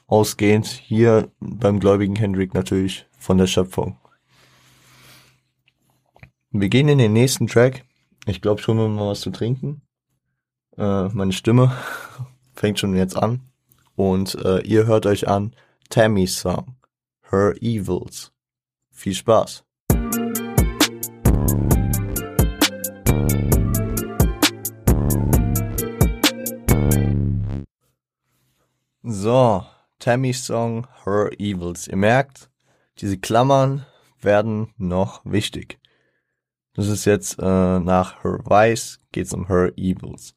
Ausgehend hier beim gläubigen Hendrik natürlich von der Schöpfung. Wir gehen in den nächsten Track ich glaube schon mal was zu trinken. Äh, meine Stimme fängt schon jetzt an. Und äh, ihr hört euch an Tammy's Song, Her Evils. Viel Spaß. So, Tammy's Song, Her Evils. Ihr merkt, diese Klammern werden noch wichtig. Das ist jetzt äh, nach Her Vice, geht's um Her Evils.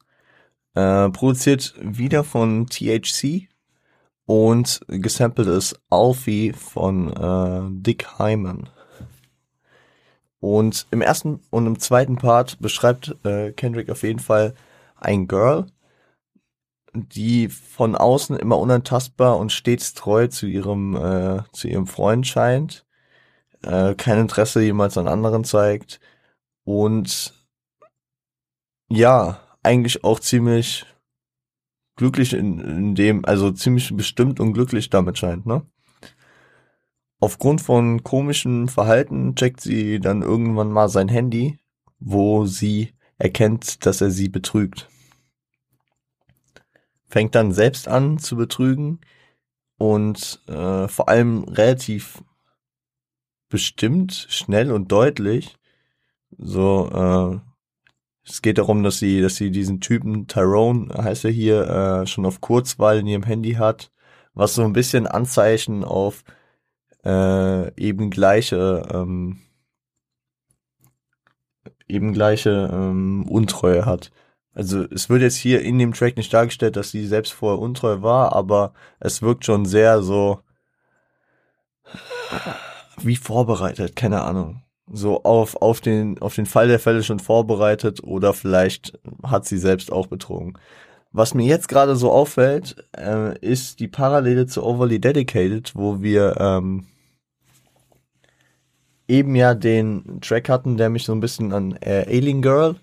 Äh, produziert wieder von THC und gesampelt ist Alfie von äh, Dick Hyman. Und im ersten und im zweiten Part beschreibt äh, Kendrick auf jeden Fall ein Girl, die von außen immer unantastbar und stets treu zu ihrem äh, zu ihrem Freund scheint, äh, kein Interesse jemals an anderen zeigt, und ja, eigentlich auch ziemlich glücklich in, in dem, also ziemlich bestimmt und glücklich damit scheint, ne? Aufgrund von komischem Verhalten checkt sie dann irgendwann mal sein Handy, wo sie erkennt, dass er sie betrügt. Fängt dann selbst an zu betrügen und äh, vor allem relativ bestimmt, schnell und deutlich so, äh, es geht darum, dass sie, dass sie diesen Typen Tyrone, heißt er hier, äh, schon auf Kurzwahl in ihrem Handy hat, was so ein bisschen Anzeichen auf äh, eben gleiche, ähm, eben gleiche ähm, Untreue hat. Also es wird jetzt hier in dem Track nicht dargestellt, dass sie selbst vorher untreu war, aber es wirkt schon sehr so wie vorbereitet, keine Ahnung so auf, auf den, auf den Fall der Fälle schon vorbereitet oder vielleicht hat sie selbst auch betrogen. Was mir jetzt gerade so auffällt, äh, ist die Parallele zu Overly Dedicated, wo wir, ähm, eben ja den Track hatten, der mich so ein bisschen an äh, Alien Girl,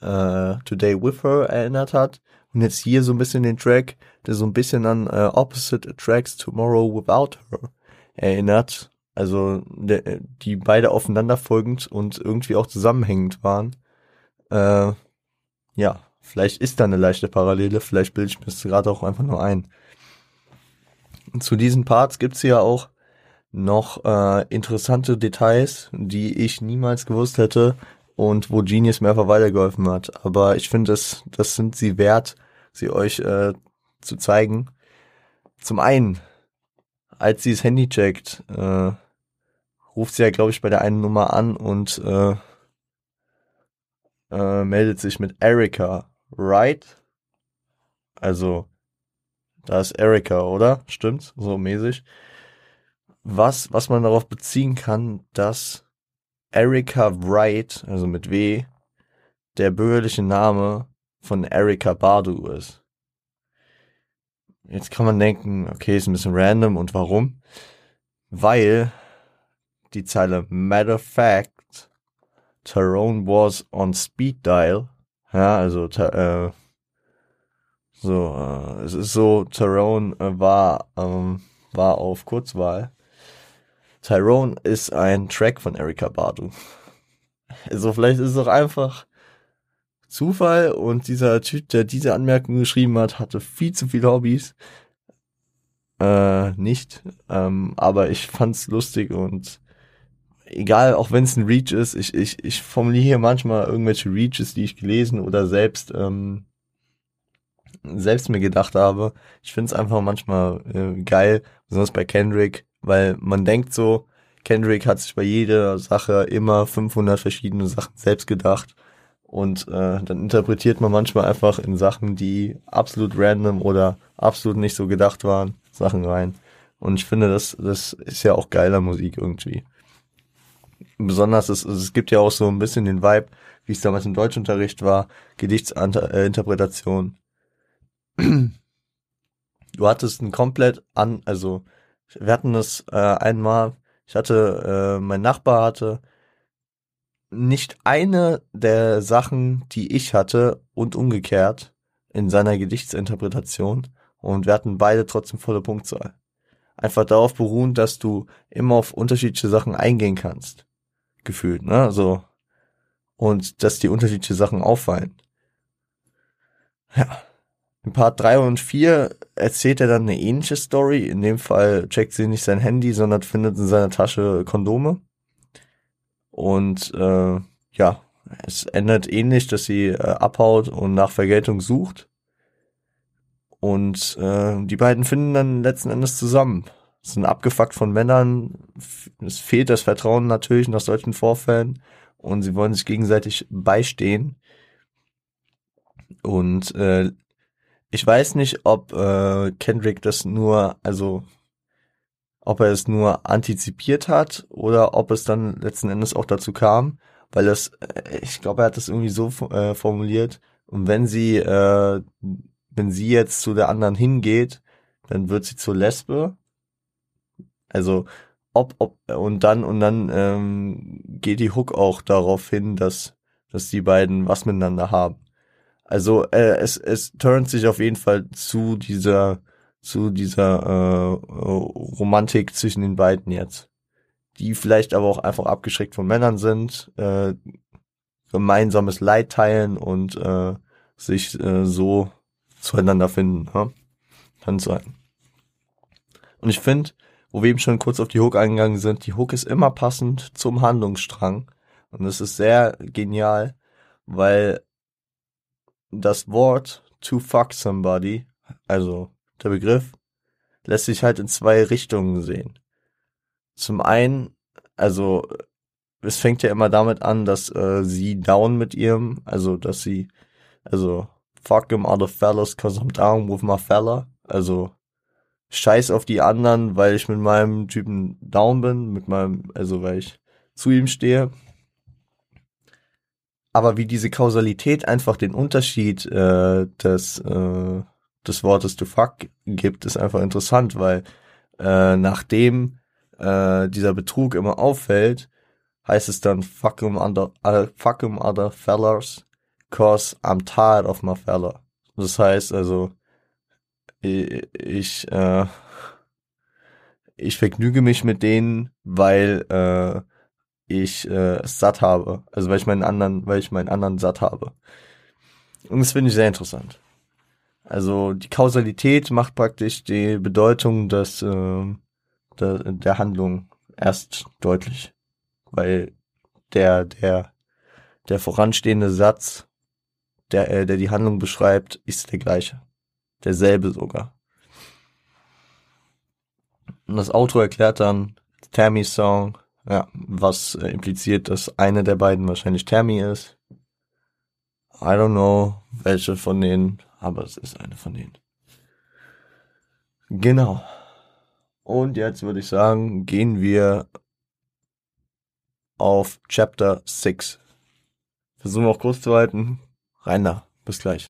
äh, Today With Her erinnert hat. Und jetzt hier so ein bisschen den Track, der so ein bisschen an äh, Opposite Tracks Tomorrow Without Her erinnert. Also der, die beide aufeinanderfolgend und irgendwie auch zusammenhängend waren. Äh, ja, vielleicht ist da eine leichte Parallele, vielleicht bilde ich mir das gerade auch einfach nur ein. Zu diesen Parts gibt's ja auch noch äh, interessante Details, die ich niemals gewusst hätte und wo Genius mir einfach weitergeholfen hat. Aber ich finde, das, das sind sie wert, sie euch äh, zu zeigen. Zum einen, als sie das Handy checkt, äh, ruft sie ja, glaube ich, bei der einen Nummer an und äh, äh, meldet sich mit Erika, right? Also, da ist Erika, oder? Stimmt, so mäßig. Was, was man darauf beziehen kann, dass Erika Wright, also mit W, der bürgerliche Name von Erika Badu ist. Jetzt kann man denken, okay, ist ein bisschen random und warum? Weil die Zeile Matter of Fact, Tyrone was on speed dial, ja, also äh, so, äh, es ist so, Tyrone äh, war, ähm, war auf Kurzwahl. Tyrone ist ein Track von Erika Badu. Also vielleicht ist es auch einfach Zufall und dieser Typ, der diese Anmerkung geschrieben hat, hatte viel zu viele Hobbys. Äh, nicht. Ähm, aber ich fand's lustig und egal, auch wenn es ein Reach ist, ich, ich, ich formuliere manchmal irgendwelche Reaches, die ich gelesen oder selbst, ähm, selbst mir gedacht habe. Ich find's einfach manchmal äh, geil, besonders bei Kendrick, weil man denkt so, Kendrick hat sich bei jeder Sache immer 500 verschiedene Sachen selbst gedacht und äh, dann interpretiert man manchmal einfach in Sachen, die absolut random oder absolut nicht so gedacht waren, Sachen rein. Und ich finde, das, das ist ja auch geiler Musik irgendwie. Besonders, es, es gibt ja auch so ein bisschen den Vibe, wie es damals im Deutschunterricht war, Gedichtsinterpretation. Du hattest ein komplett an, also wir hatten das äh, einmal, ich hatte, äh, mein Nachbar hatte nicht eine der Sachen, die ich hatte und umgekehrt in seiner Gedichtsinterpretation und wir hatten beide trotzdem volle Punktzahl. Einfach darauf beruhen, dass du immer auf unterschiedliche Sachen eingehen kannst. Gefühlt, ne? So. Und dass die unterschiedliche Sachen auffallen. Ja. In Part 3 und 4 erzählt er dann eine ähnliche Story. In dem Fall checkt sie nicht sein Handy, sondern findet in seiner Tasche Kondome. Und äh, ja, es endet ähnlich, dass sie äh, abhaut und nach Vergeltung sucht. Und äh, die beiden finden dann letzten Endes zusammen. Sind abgefuckt von Männern. Es fehlt das Vertrauen natürlich nach solchen Vorfällen. Und sie wollen sich gegenseitig beistehen. Und äh, ich weiß nicht, ob äh, Kendrick das nur, also ob er es nur antizipiert hat oder ob es dann letzten Endes auch dazu kam, weil das, äh, ich glaube, er hat das irgendwie so äh, formuliert. Und wenn sie, äh, wenn sie jetzt zu der anderen hingeht, dann wird sie zur Lesbe. Also ob, ob und dann und dann ähm, geht die Hook auch darauf hin, dass dass die beiden was miteinander haben. Also äh, es, es turnt sich auf jeden Fall zu dieser zu dieser äh, Romantik zwischen den beiden jetzt, die vielleicht aber auch einfach abgeschreckt von Männern sind, äh, gemeinsames Leid teilen und äh, sich äh, so zueinander finden. Ja? Kann sein. Und ich finde, wo wir eben schon kurz auf die Hook eingegangen sind, die Hook ist immer passend zum Handlungsstrang. Und es ist sehr genial, weil das Wort to fuck somebody, also der Begriff, lässt sich halt in zwei Richtungen sehen. Zum einen, also es fängt ja immer damit an, dass äh, sie down mit ihrem, also dass sie, also fuck him other fellas cause I'm down with my fella, also scheiß auf die anderen, weil ich mit meinem Typen down bin, mit meinem, also weil ich zu ihm stehe aber wie diese Kausalität einfach den Unterschied äh, des, äh, des Wortes to fuck gibt, ist einfach interessant, weil äh, nachdem äh, dieser Betrug immer auffällt, heißt es dann fuck 'em other, uh, fuck 'em other fellas, cause I'm tired of my fella. Das heißt also, ich, äh, ich vergnüge mich mit denen, weil äh, ich äh, satt habe. Also weil ich meinen anderen, weil ich meinen anderen satt habe. Und das finde ich sehr interessant. Also die Kausalität macht praktisch die Bedeutung des, äh, der, der Handlung erst deutlich. Weil der, der, der voranstehende Satz, der, äh, der die Handlung beschreibt, ist der gleiche. Derselbe sogar. Und das Auto erklärt dann Tammy's Song, ja, was äh, impliziert, dass eine der beiden wahrscheinlich Tammy ist. I don't know, welche von denen, aber es ist eine von denen. Genau. Und jetzt würde ich sagen, gehen wir auf Chapter 6. Versuchen wir auch kurz zu halten. Rein da. Bis gleich.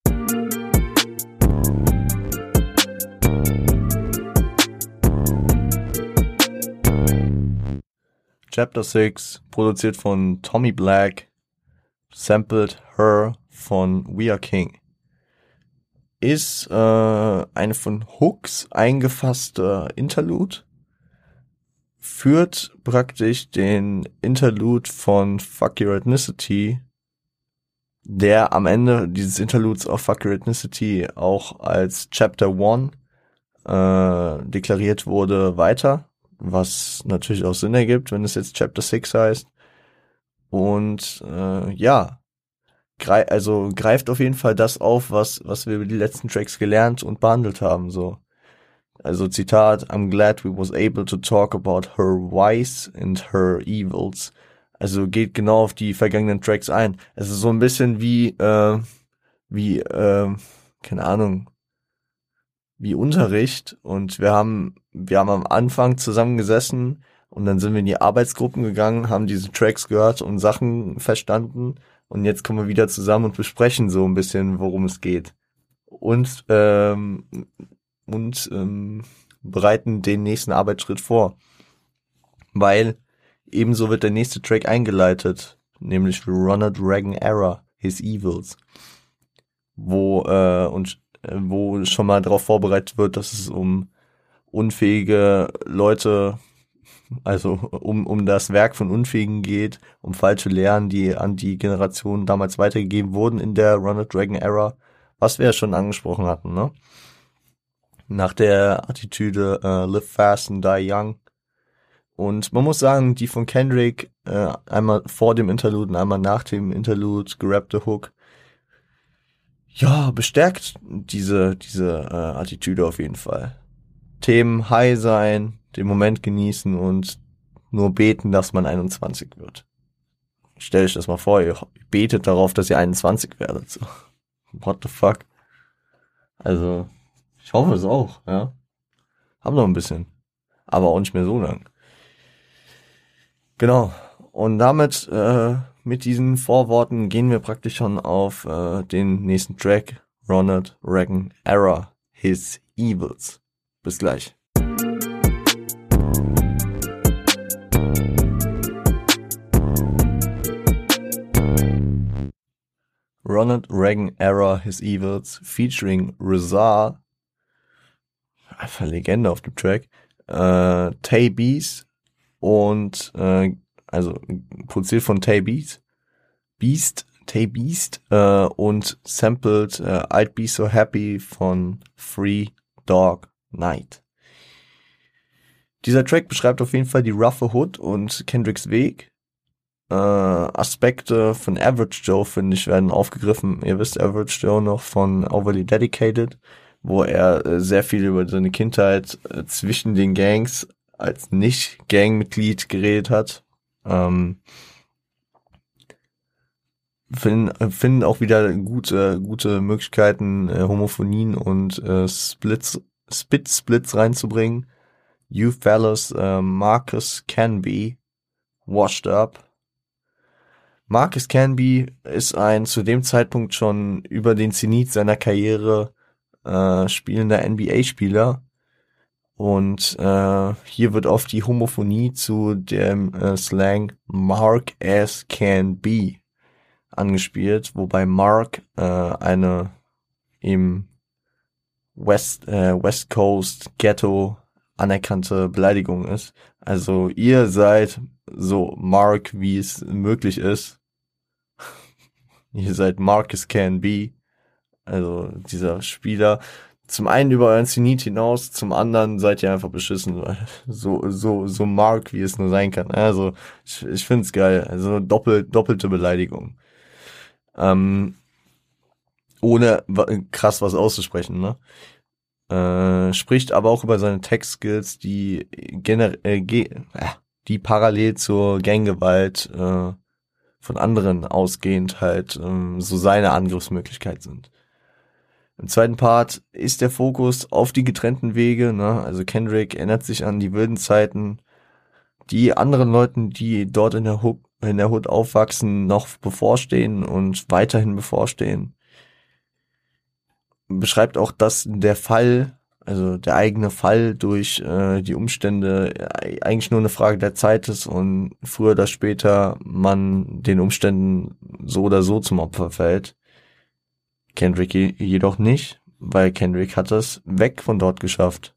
Chapter 6, produziert von Tommy Black, sampled Her von We Are King. Ist äh, eine von Hooks eingefasste Interlude. Führt praktisch den Interlude von Fuck Your Ethnicity, der am Ende dieses Interludes auf Fuck Your Ethnicity auch als Chapter 1 äh, deklariert wurde, weiter was natürlich auch Sinn ergibt, wenn es jetzt Chapter 6 heißt. Und äh, ja, grei also greift auf jeden Fall das auf, was, was wir über die letzten Tracks gelernt und behandelt haben. So. Also Zitat, I'm glad we was able to talk about her whys and her evils. Also geht genau auf die vergangenen Tracks ein. Es ist so ein bisschen wie, äh, wie, äh, keine Ahnung, wie Unterricht und wir haben, wir haben am Anfang zusammengesessen und dann sind wir in die Arbeitsgruppen gegangen, haben diese Tracks gehört und Sachen verstanden und jetzt kommen wir wieder zusammen und besprechen so ein bisschen, worum es geht. Und, ähm, und ähm, bereiten den nächsten Arbeitsschritt vor. Weil ebenso wird der nächste Track eingeleitet, nämlich Runner Dragon Era, His Evils. Wo, äh, und wo schon mal darauf vorbereitet wird, dass es um unfähige Leute, also um, um das Werk von Unfähigen geht, um falsche Lehren, die an die Generation damals weitergegeben wurden in der Ronald Dragon Era, was wir ja schon angesprochen hatten, ne? Nach der Attitüde uh, Live Fast and Die Young. Und man muss sagen, die von Kendrick, äh, einmal vor dem Interlude und einmal nach dem Interlude gerappte Hook, ja, bestärkt diese, diese äh, Attitüde auf jeden Fall. Themen high sein, den Moment genießen und nur beten, dass man 21 wird. Stell euch das mal vor, ihr betet darauf, dass ihr 21 werdet. So. What the fuck? Also, ich hoffe es auch, ja. Hab noch ein bisschen. Aber auch nicht mehr so lang. Genau. Und damit äh, mit diesen Vorworten gehen wir praktisch schon auf äh, den nächsten Track, Ronald Reagan Era, His Evils. Bis gleich. Ronald Reagan Era, His Evils, featuring Rizal, einfach Legende auf dem Track, äh, Tay Bees und äh, also produziert von Tay Beast, Beast, Tay Beast äh, und sampled äh, I'd Be So Happy von Free Dog Night. Dieser Track beschreibt auf jeden Fall die roughe Hood und Kendricks Weg. Äh, Aspekte von Average Joe, finde ich, werden aufgegriffen. Ihr wisst Average Joe noch von Overly Dedicated, wo er äh, sehr viel über seine Kindheit äh, zwischen den Gangs als Nicht-Gangmitglied geredet hat ähm, finden, finden auch wieder gute, gute Möglichkeiten, äh, Homophonien und äh, Splits, Spit Splits reinzubringen. You fellas, äh, Marcus Canby, washed up. Marcus Canby ist ein zu dem Zeitpunkt schon über den Zenit seiner Karriere äh, spielender NBA-Spieler Und äh, hier wird oft die Homophonie zu dem äh, Slang Mark as can be angespielt, wobei Mark äh, eine im West, äh, West Coast Ghetto anerkannte Beleidigung ist. Also ihr seid so Mark, wie es möglich ist. ihr seid Mark as can be. Also dieser Spieler zum einen über euren Zenit hinaus, zum anderen seid ihr einfach beschissen. So, so, so Mark, wie es nur sein kann. Also, ich, ich finde es geil. Also doppelt, doppelte Beleidigung. Ähm, ohne krass was auszusprechen, ne? Äh, spricht aber auch über seine Tech-Skills, die generell, äh, äh, die parallel zur Ganggewalt äh, von anderen ausgehend halt äh, so seine Angriffsmöglichkeit sind. Im zweiten Part ist der Fokus auf die getrennten Wege. Ne? Also Kendrick erinnert sich an die wilden Zeiten, die anderen Leuten, die dort in der, Hood, in der Hood aufwachsen, noch bevorstehen und weiterhin bevorstehen. Beschreibt auch, dass der Fall, also der eigene Fall durch äh, die Umstände äh, eigentlich nur eine Frage der Zeit ist und früher oder später man den Umständen so oder so zum Opfer fällt. Kendrick jedoch nicht, weil Kendrick hat es weg von dort geschafft.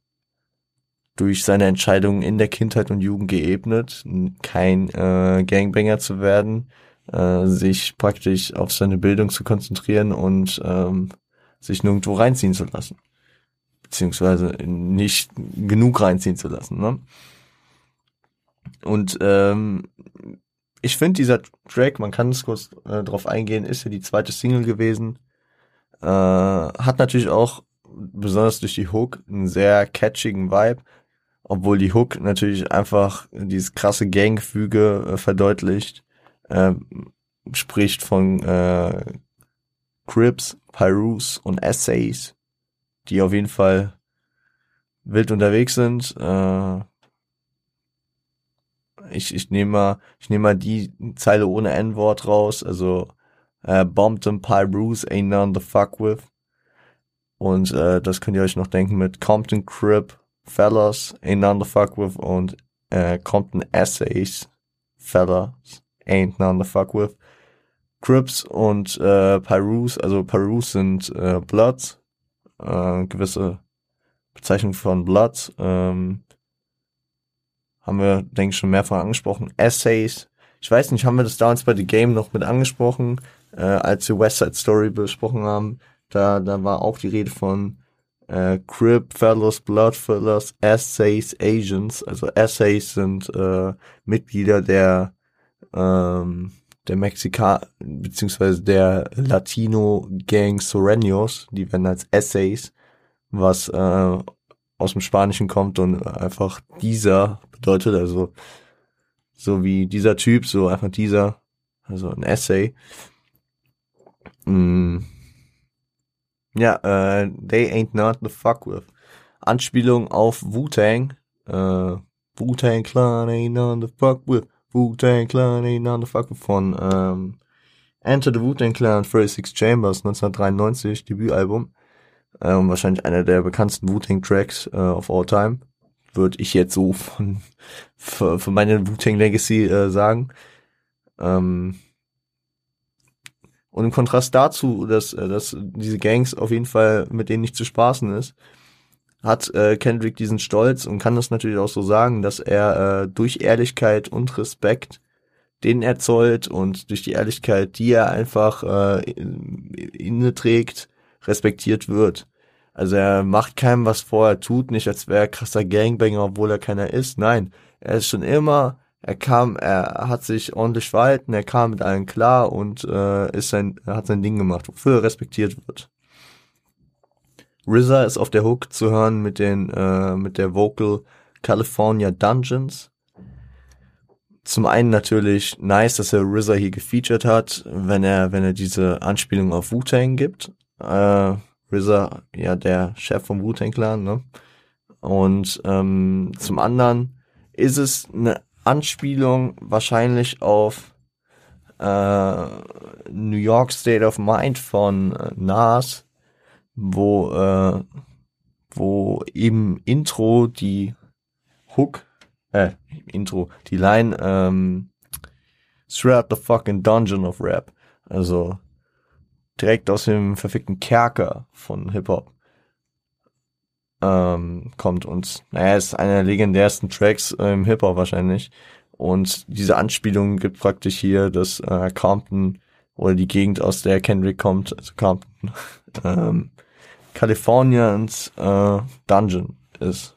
Durch seine Entscheidung in der Kindheit und Jugend geebnet, kein äh, Gangbanger zu werden, äh, sich praktisch auf seine Bildung zu konzentrieren und ähm, sich nirgendwo reinziehen zu lassen. Beziehungsweise nicht genug reinziehen zu lassen. Ne? Und ähm, ich finde dieser Track, man kann es kurz äh, drauf eingehen, ist ja die zweite Single gewesen äh, hat natürlich auch, besonders durch die Hook, einen sehr catchigen Vibe. Obwohl die Hook natürlich einfach dieses krasse Ganggefüge äh, verdeutlicht. Äh, spricht von äh, Crips, Pyrus und Essays, die auf jeden Fall wild unterwegs sind. Äh, ich, ich nehme mal, ich nehme mal die Zeile ohne N-Wort raus, also äh, Bompton Pyrus Ain't None to Fuck With. Und äh, das könnt ihr euch noch denken mit Compton Crib, Fellas, Ain't None to Fuck With und äh, Compton Essays, Fellas, Ain't None to Fuck With. Crips und äh, Pyrus, also Pyrus sind äh, Bloods, äh, gewisse Bezeichnung von Bloods, ähm, haben wir, denke ich, schon mehrfach angesprochen. Essays, ich weiß nicht, haben wir das damals bei The Game noch mit angesprochen? äh, als wir West Side Story besprochen haben, da, da war auch die Rede von äh, Crip, Fellows, Bloodfellas, Essays, Agents. Also Essays sind äh, Mitglieder der ähm, der Mexika beziehungsweise der Latino Gang Soreños, die werden als Essays, was äh, aus dem Spanischen kommt und einfach dieser bedeutet, also so wie dieser Typ, so einfach dieser, also ein Essay. Mm. Ja, äh, They Ain't Not the Fuck With. Anspielung auf Wu-Tang. Äh, Wu-Tang Clan ain't not the fuck with. Wu-Tang Clan ain't not the fuck von ähm, Enter the Wu-Tang Clan 36 Chambers 1993, Debütalbum. Ähm, wahrscheinlich einer der bekanntesten Wu-Tang Tracks äh, of all time. Würde ich jetzt so von, von, von meiner Wu-Tang Legacy äh, sagen. Ähm, und im Kontrast dazu, dass, äh, dass diese Gangs auf jeden Fall mit denen nicht zu spaßen ist, hat äh, Kendrick diesen Stolz und kann das natürlich auch so sagen, dass er äh, durch Ehrlichkeit und Respekt den er zollt und durch die Ehrlichkeit, die er einfach äh, inne trägt, respektiert wird. Also er macht keinem was vor, er tut nicht, als wäre er krasser Gangbanger, obwohl er keiner ist. Nein, er ist schon immer er kam, er hat sich ordentlich verhalten, er kam mit allen klar und äh, ist sein, hat sein Ding gemacht, wofür er respektiert wird. RZA ist auf der Hook zu hören mit den äh, mit der Vocal California Dungeons. Zum einen natürlich nice, dass er RZA hier gefeatured hat, wenn er wenn er diese Anspielung auf Wu-Tang gibt. Äh, RZA, ja der Chef vom Wu-Tang Clan, ne? Und ähm, zum anderen ist es eine Anspielung wahrscheinlich auf äh, New York State of Mind von äh, Nas, wo äh, wo im Intro die Hook, äh, Intro, die Line, ähm, Straight the fucking dungeon of Rap. Also direkt aus dem verfickten Kerker von Hip-Hop ähm, kommt und naja, ist einer der legendärsten Tracks im Hip-Hop wahrscheinlich. Und diese Anspielung gibt praktisch hier, dass äh, Compton oder die Gegend, aus der Kendrick kommt, also Compton, ähm, Kaliforniens äh, Dungeon ist.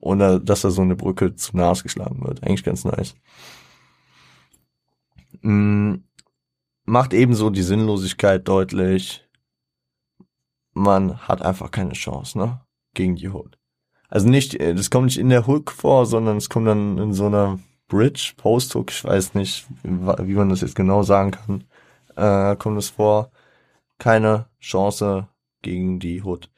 Oder dass da so eine Brücke zu Nas geschlagen wird. Eigentlich ganz nice. Mm, macht ebenso die Sinnlosigkeit deutlich. Man hat einfach keine Chance, ne? Gegen die Hood. Also nicht, äh, das kommt nicht in der Hook vor, sondern es kommt dann in so einer Bridge, Post-Hook, ich weiß nicht, wie man das jetzt genau sagen kann, äh, kommt es vor. Keine Chance gegen die Hood.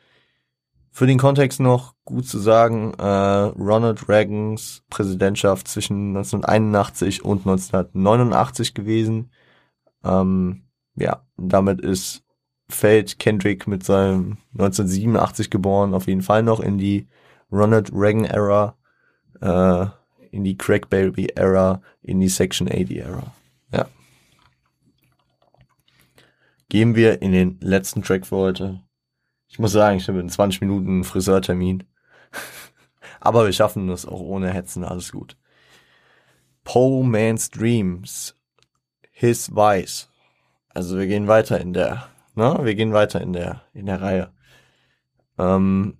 Für den Kontext noch gut zu sagen, äh, Ronald Reagans Präsidentschaft zwischen 1981 und 1989 gewesen. Ähm, ja, damit ist fällt Kendrick mit seinem 1987 geboren auf jeden Fall noch in die Ronald Reagan Era, äh, in die Crack Baby Era, in die Section 80 Era. Ja. Gehen wir in den letzten Track für heute. Ich muss sagen, ich habe in 20 Minuten einen Friseurtermin. Aber wir schaffen das auch ohne Hetzen, alles gut. Poe Man's Dreams. His Vice. Also wir gehen weiter in der, ne? Wir gehen weiter in der, in der Reihe. Ähm,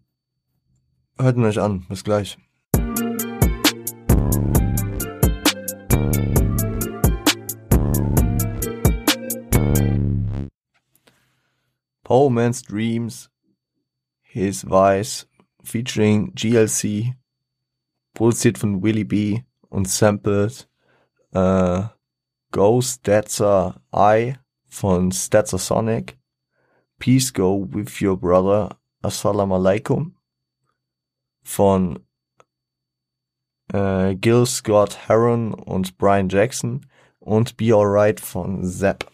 hört euch an. Bis gleich. Poe Man's Dreams His Vice featuring GLC, produziert von Willie B und sampled äh, Go Stetzer I von Stetzer Sonic, Peace Go With Your Brother, Assalamu Alaikum von äh, Gil Scott Heron und Brian Jackson und Be Alright von Zapp.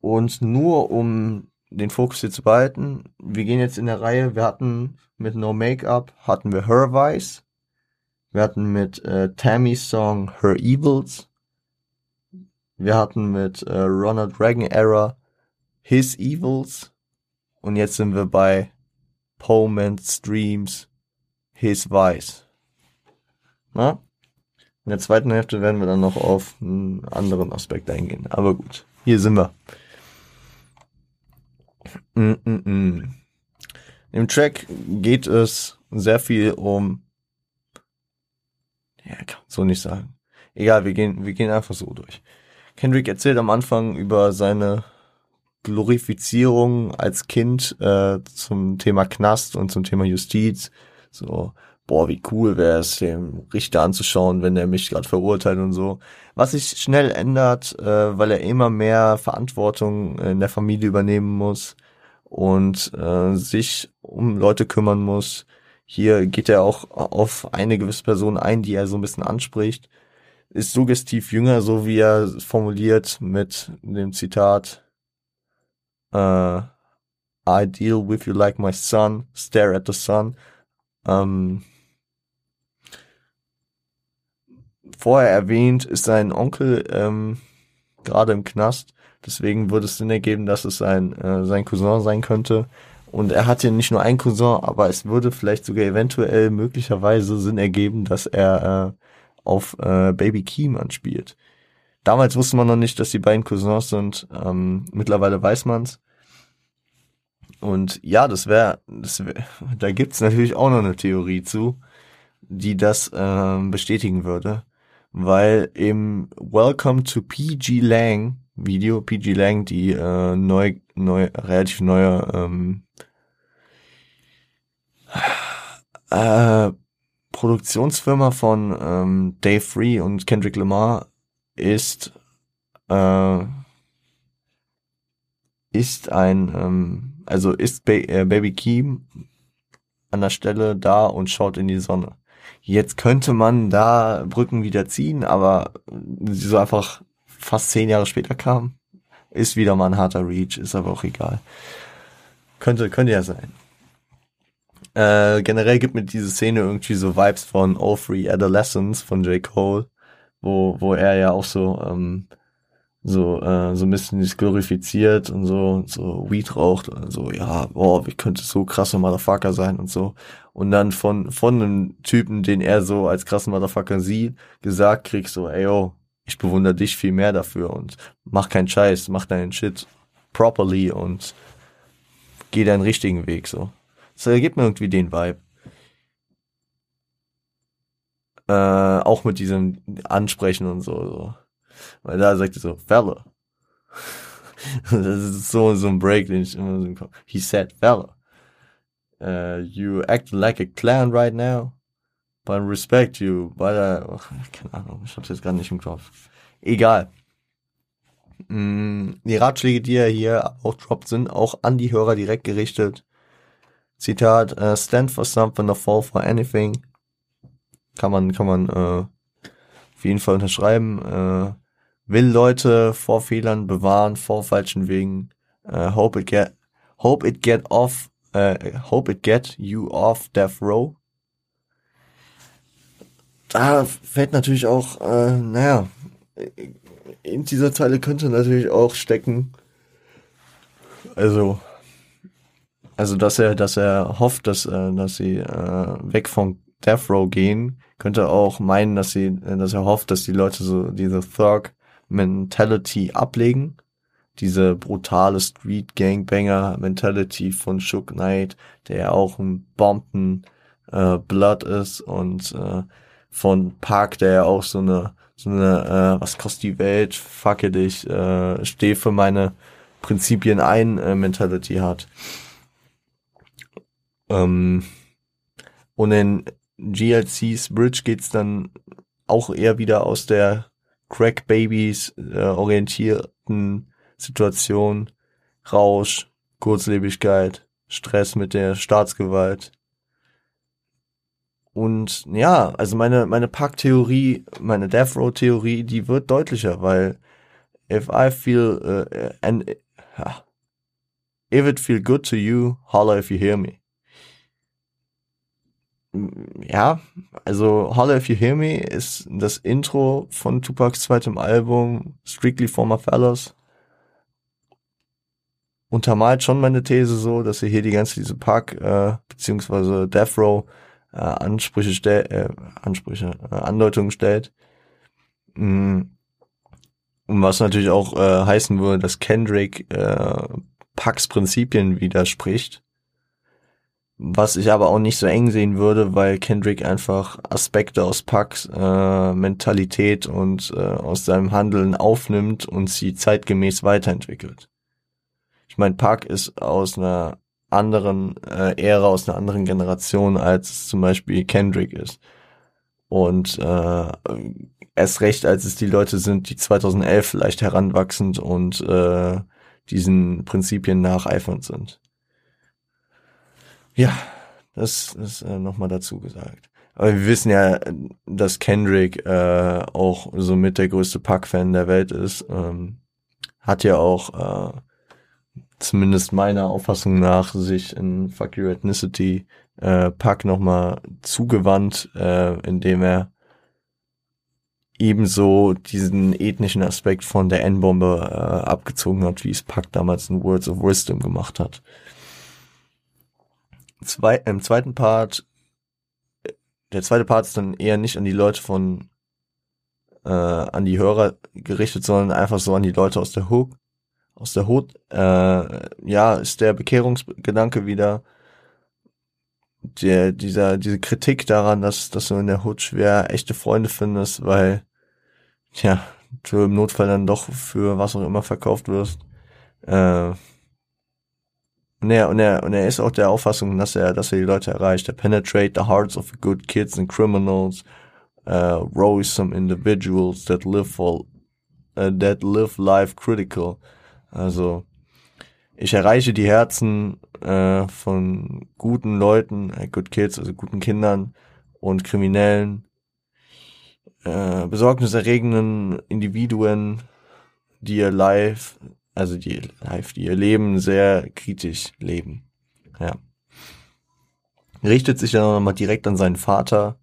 Und nur um den Fokus hier zu behalten. Wir gehen jetzt in der Reihe. Wir hatten mit No Make-up hatten wir Her Vice. Wir hatten mit äh, Tammy's Song Her Evils. Wir hatten mit äh, Ronald Reagan Era His Evils. Und jetzt sind wir bei Poeman Streams His Vice. Na? In der zweiten Hälfte werden wir dann noch auf einen anderen Aspekt eingehen. Aber gut, hier sind wir. Mm -mm -mm. Im Track geht es sehr viel um, ja, kann so nicht sagen. Egal, wir gehen, wir gehen einfach so durch. Kendrick erzählt am Anfang über seine Glorifizierung als Kind äh, zum Thema Knast und zum Thema Justiz. So, boah, wie cool wäre es, dem Richter anzuschauen, wenn er mich gerade verurteilt und so. Was sich schnell ändert, äh, weil er immer mehr Verantwortung in der Familie übernehmen muss und äh, sich um Leute kümmern muss. Hier geht er auch auf eine gewisse Person ein, die er so ein bisschen anspricht. Ist suggestiv jünger, so wie er formuliert mit dem Zitat uh, I deal with you like my son, stare at the sun. Ähm, vorher erwähnt ist sein Onkel ähm, gerade im Knast Deswegen würde es Sinn ergeben, dass es sein, äh, sein Cousin sein könnte. Und er hat ja nicht nur einen Cousin, aber es würde vielleicht sogar eventuell möglicherweise Sinn ergeben, dass er äh, auf äh, Baby Keem anspielt. Damals wusste man noch nicht, dass die beiden Cousins sind. Ähm, mittlerweile weiß man's. Und ja, das wäre, das wär, da gibt's natürlich auch noch eine Theorie zu, die das äh, bestätigen würde. Weil im Welcome to PG Lang Video, PG Lang, die äh, neu, neu, relativ neue ähm, äh, Produktionsfirma von ähm, Dave Free und Kendrick Lamar ist äh, ist ein ähm, also ist ba äh, Baby Keem an der Stelle da und schaut in die Sonne. Jetzt könnte man da Brücken wieder ziehen, aber so einfach fast zehn Jahre später kam. Ist wieder mal ein harter Reach, ist aber auch egal. Könnte, könnte ja sein. Äh, generell gibt mir diese Szene irgendwie so Vibes von All Free Adolescence von J. Cole, wo, wo er ja auch so, ähm, so, äh, so ein bisschen glorifiziert und so, so Weed raucht und so, ja, boah, wie könnte so krasser Motherfucker sein und so. Und dann von, von einem Typen, den er so als krassen Motherfucker sieht, gesagt kriegt so, ey, yo, ich bewundere dich viel mehr dafür und mach keinen Scheiß, mach deinen Shit properly und geh deinen richtigen Weg, so. Das ergibt mir irgendwie den Vibe. Äh, auch mit diesem Ansprechen und so, so. Weil da sagt er so, Fella. das ist so, so ein Break, den ich immer so im Kopf. He said, Fella. Uh, you act like a clown right now. But I respect you. But, uh, keine Ahnung, ich hab's jetzt gerade nicht im Kopf. Egal. Mm, die Ratschläge, die er hier auch droppt, sind auch an die Hörer direkt gerichtet. Zitat, uh, stand for something or fall for anything. Kann man, kann man äh, auf jeden Fall unterschreiben. Äh, will Leute vor Fehlern bewahren, vor falschen Wegen. Uh, hope it get, hope it get off, uh, hope it get you off death row. Da fällt natürlich auch, äh, naja, in dieser Zeile könnte natürlich auch stecken, also also, dass er, dass er hofft, dass, äh, dass sie äh, weg von Death Row gehen, könnte auch meinen, dass sie, dass er hofft, dass die Leute so diese Thug Mentality ablegen. Diese brutale Street Gangbanger Mentality von Shook Knight, der ja auch ein Bomben äh, Blood ist und äh, von Park, der ja auch so eine so eine äh, was kostet die Welt, fucke dich, äh, steh für meine Prinzipien ein äh, Mentality hat. Ähm, und in GLC's Bridge geht's dann auch eher wieder aus der Crack Babies äh, orientierten Situation Rausch, Kurzlebigkeit, Stress mit der Staatsgewalt. Und ja, also meine, meine Pack-Theorie, meine Death Row-Theorie, die wird deutlicher, weil if I feel, uh, and, uh, if it feel good to you, holler if you hear me ja, also Holler If You Hear Me ist das Intro von Tupacs zweitem Album Strictly for My Fellas. Untermalt schon meine These so, dass er hier die ganze diese Park äh, beziehungsweise Death Row äh, Ansprüche stellt, äh, Ansprüche, äh, Andeutungen stellt. Mm. Und was natürlich auch äh, heißen würde, dass Kendrick äh, Pucks Prinzipien widerspricht was ich aber auch nicht so eng sehen würde, weil Kendrick einfach Aspekte aus Pucks äh, Mentalität und äh, aus seinem Handeln aufnimmt und sie zeitgemäß weiterentwickelt. Ich meine, Puck ist aus einer anderen äh, Ära, aus einer anderen Generation, als zum Beispiel Kendrick ist. Und äh, erst recht, als es die Leute sind, die 2011 vielleicht heranwachsend und äh, diesen Prinzipien nacheifernd sind. Ja, das ist äh, nochmal dazu gesagt. Aber wir wissen ja, dass Kendrick äh, auch so mit der größte Pack-Fan der Welt ist. Ähm, hat ja auch, äh, zumindest meiner Auffassung nach, sich in Fuck Your Ethnicity äh, Pack nochmal zugewandt, äh, indem er ebenso diesen ethnischen Aspekt von der N-Bombe äh, abgezogen hat, wie es Pack damals in Words of Wisdom gemacht hat zwei, im zweiten Part, der zweite Part ist dann eher nicht an die Leute von, äh, an die Hörer gerichtet, sondern einfach so an die Leute aus der Hook, aus der Hood. Äh, ja, ist der Bekehrungsgedanke wieder, der, dieser, diese Kritik daran, dass, dass du in der Hood schwer echte Freunde findest, weil, ja, du im Notfall dann doch für was auch immer verkauft wirst. Äh, und er, und er, und er ist auch der Auffassung, dass er, dass er die Leute erreicht. Er penetrate the hearts of good kids and criminals, uh, some individuals that live for, uh, that live life critical. Also, ich erreiche die Herzen äh, von guten Leuten, äh, good kids, also guten Kindern und Kriminellen, äh, besorgniserregenden Individuen, die ihr Life also die live, die ihr Leben sehr kritisch leben. Ja. richtet sich dann nochmal direkt an seinen Vater,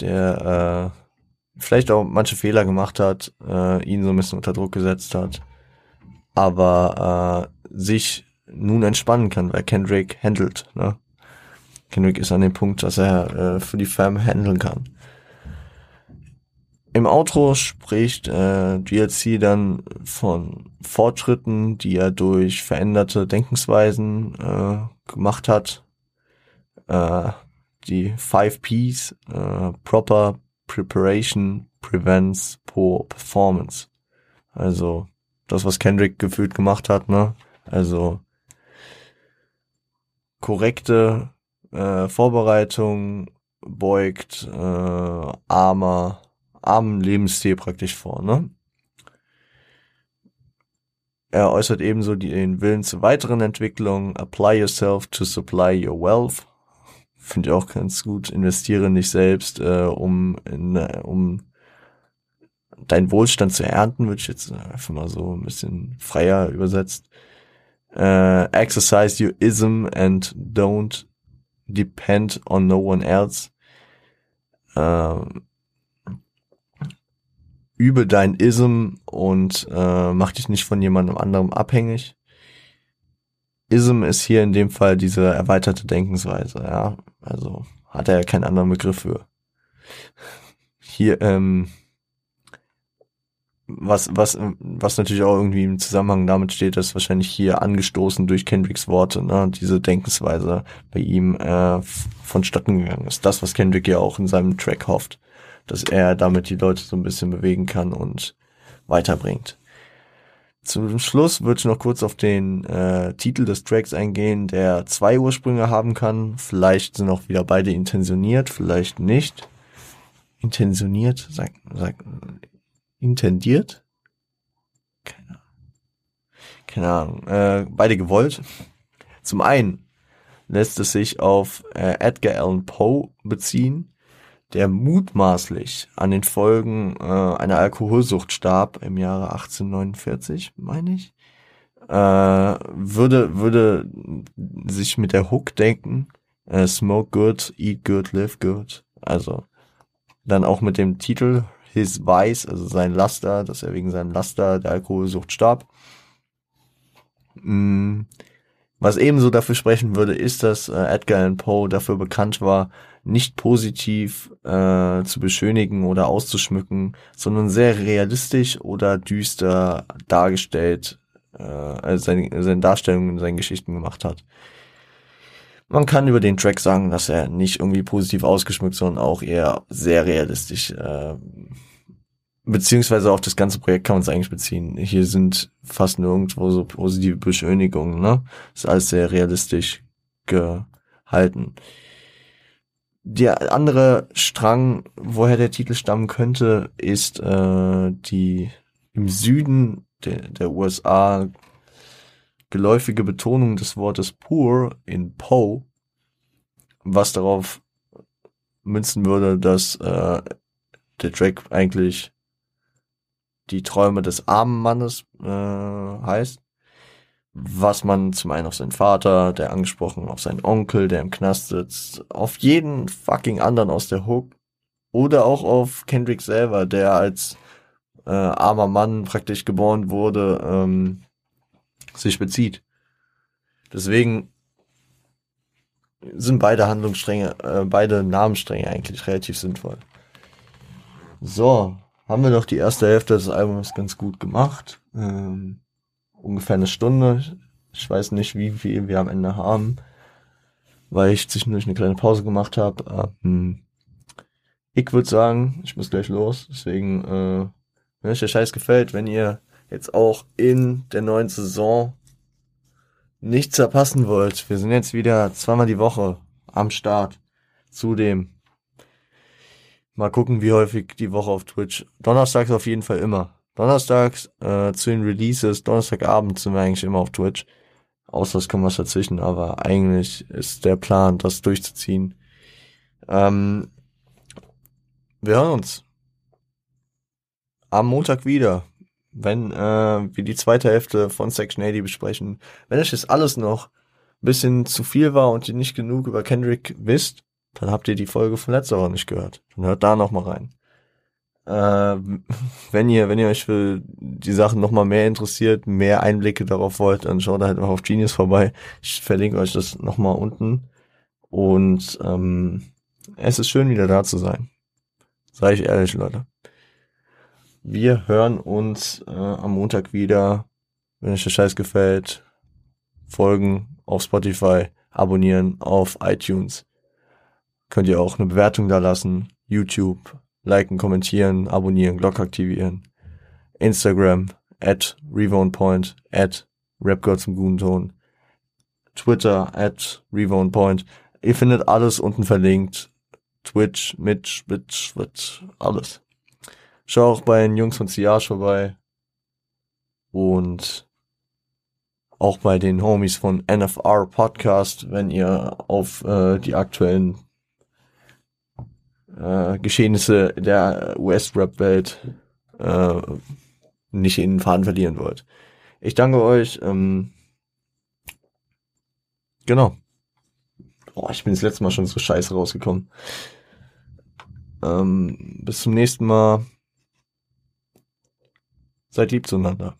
der äh, vielleicht auch manche Fehler gemacht hat, äh, ihn so ein bisschen unter Druck gesetzt hat, aber äh, sich nun entspannen kann, weil Kendrick handelt. Ne? Kendrick ist an dem Punkt, dass er äh, für die Fam handeln kann. Im Outro spricht äh, GLC dann von Fortschritten, die er durch veränderte Denkensweisen äh, gemacht hat. Äh, die Five Ps, äh, Proper Preparation Prevents Poor Performance. Also das, was Kendrick gefühlt gemacht hat, ne? Also korrekte äh, Vorbereitung beugt äh, armer, armen Lebensstil praktisch vor, ne? Er äußert ebenso den Willen zur weiteren Entwicklung. Apply yourself to supply your wealth. Finde ich auch ganz gut. Investiere in dich selbst, äh, um, in, äh, um deinen Wohlstand zu ernten, würde ich jetzt einfach mal so ein bisschen freier übersetzt. Uh, exercise your ism and don't depend on no one else. Uh, übe dein Ism und uh, mach dich nicht von jemandem anderem abhängig. Ism ist hier in dem Fall diese erweiterte Denkensweise, ja. Also hat er ja keinen anderen Begriff für. Hier, ähm, was, was, was natürlich auch irgendwie im Zusammenhang damit steht, ist wahrscheinlich hier angestoßen durch Kendricks Worte, ne, diese Denkensweise bei ihm äh, vonstatten gegangen ist. Das, was Kendrick ja auch in seinem Track hofft, dass er damit die Leute so ein bisschen bewegen kann und weiterbringt. Zum Schluss würde ich noch kurz auf den äh, Titel des Tracks eingehen, der zwei Ursprünge haben kann. Vielleicht sind auch wieder beide intentioniert, vielleicht nicht. Intentioniert, sag, sag, intendiert. Keine Ahnung. Keine Ahnung. Äh, beide gewollt. Zum einen lässt es sich auf äh, Edgar Allan Poe beziehen, der mutmaßlich an den Folgen äh, einer Alkoholsucht starb im Jahre 1849, meine ich. Äh, würde, würde sich mit der Hook denken, äh, smoke good, eat good, live good. Also dann auch mit dem Titel his vice, also sein Laster, dass er wegen seinem Laster der Alkoholsucht starb. Mm, was ebenso dafür sprechen würde, ist, dass äh, Edgar Allan Poe dafür bekannt war, nicht positiv äh, zu beschönigen oder auszuschmücken, sondern sehr realistisch oder düster dargestellt, äh, also seine, seine Darstellungen in seinen Geschichten gemacht hat. Man kann über den Track sagen, dass er nicht irgendwie positiv ausgeschmückt, sondern auch eher sehr realistisch. Äh, beziehungsweise auf das ganze Projekt kann man es eigentlich beziehen. Hier sind fast nirgendwo so positive Beschönigungen, ne? Ist alles sehr realistisch gehalten. Der andere Strang, woher der Titel stammen könnte, ist äh, die im Süden der, der USA geläufige Betonung des Wortes poor in Poe, was darauf münzen würde, dass äh, der Track eigentlich die Träume des armen Mannes äh, heißt, was man zum einen auf seinen Vater, der angesprochen, auf seinen Onkel, der im Knast sitzt, auf jeden fucking anderen aus der Hook oder auch auf Kendrick selber, der als äh, armer Mann praktisch geboren wurde, ähm, sich bezieht. Deswegen sind beide Handlungsstränge, äh, beide Namensstränge eigentlich relativ sinnvoll. So, haben wir doch die erste Hälfte des Albums ganz gut gemacht. Ähm, ungefähr eine Stunde. Ich weiß nicht, wie viel wir am Ende haben, weil ich zwischendurch eine kleine Pause gemacht habe. Ähm, ich würde sagen, ich muss gleich los. Deswegen, äh, wenn euch der Scheiß gefällt, wenn ihr jetzt auch in der neuen Saison nichts verpassen wollt. Wir sind jetzt wieder zweimal die Woche am Start. Zudem mal gucken, wie häufig die Woche auf Twitch. Donnerstags auf jeden Fall immer. Donnerstags äh, zu den Releases, Donnerstagabend sind wir eigentlich immer auf Twitch. Außer es kommt was dazwischen, aber eigentlich ist der Plan, das durchzuziehen. Ähm, wir hören uns am Montag wieder wenn äh, wir die zweite Hälfte von Section 80 besprechen. Wenn euch das alles noch bisschen zu viel war und ihr nicht genug über Kendrick wisst, dann habt ihr die Folge von letzter Woche nicht gehört. Dann hört da noch mal rein. Äh, wenn ihr, wenn ihr euch für die Sachen noch mal mehr interessiert, mehr Einblicke darauf wollt, dann schaut halt mal auf Genius vorbei. Ich verlinke euch das noch mal unten. Und ähm, es ist schön, wieder da zu sein. Sei ich ehrlich, Leute. Wir hören uns äh, am Montag wieder. Wenn euch der Scheiß gefällt, folgen auf Spotify, abonnieren auf iTunes. Könnt ihr auch eine Bewertung da lassen. YouTube, liken, kommentieren, abonnieren, Glocke aktivieren. Instagram, at RevonePoint, at RapGod zum guten Ton. Twitter, at RevonePoint. Ihr findet alles unten verlinkt. Twitch, Mitch, Mitch, Twitch, alles. Schau auch bei den Jungs von Siage vorbei. Und auch bei den Homies von NFR Podcast, wenn ihr auf äh, die aktuellen äh, Geschehnisse der US-Rap-Welt äh, nicht in den Faden verlieren wollt. Ich danke euch. Ähm, genau. Oh, ich bin das letzte Mal schon so scheiße rausgekommen. Ähm, bis zum nächsten Mal. Seid lieb zueinander.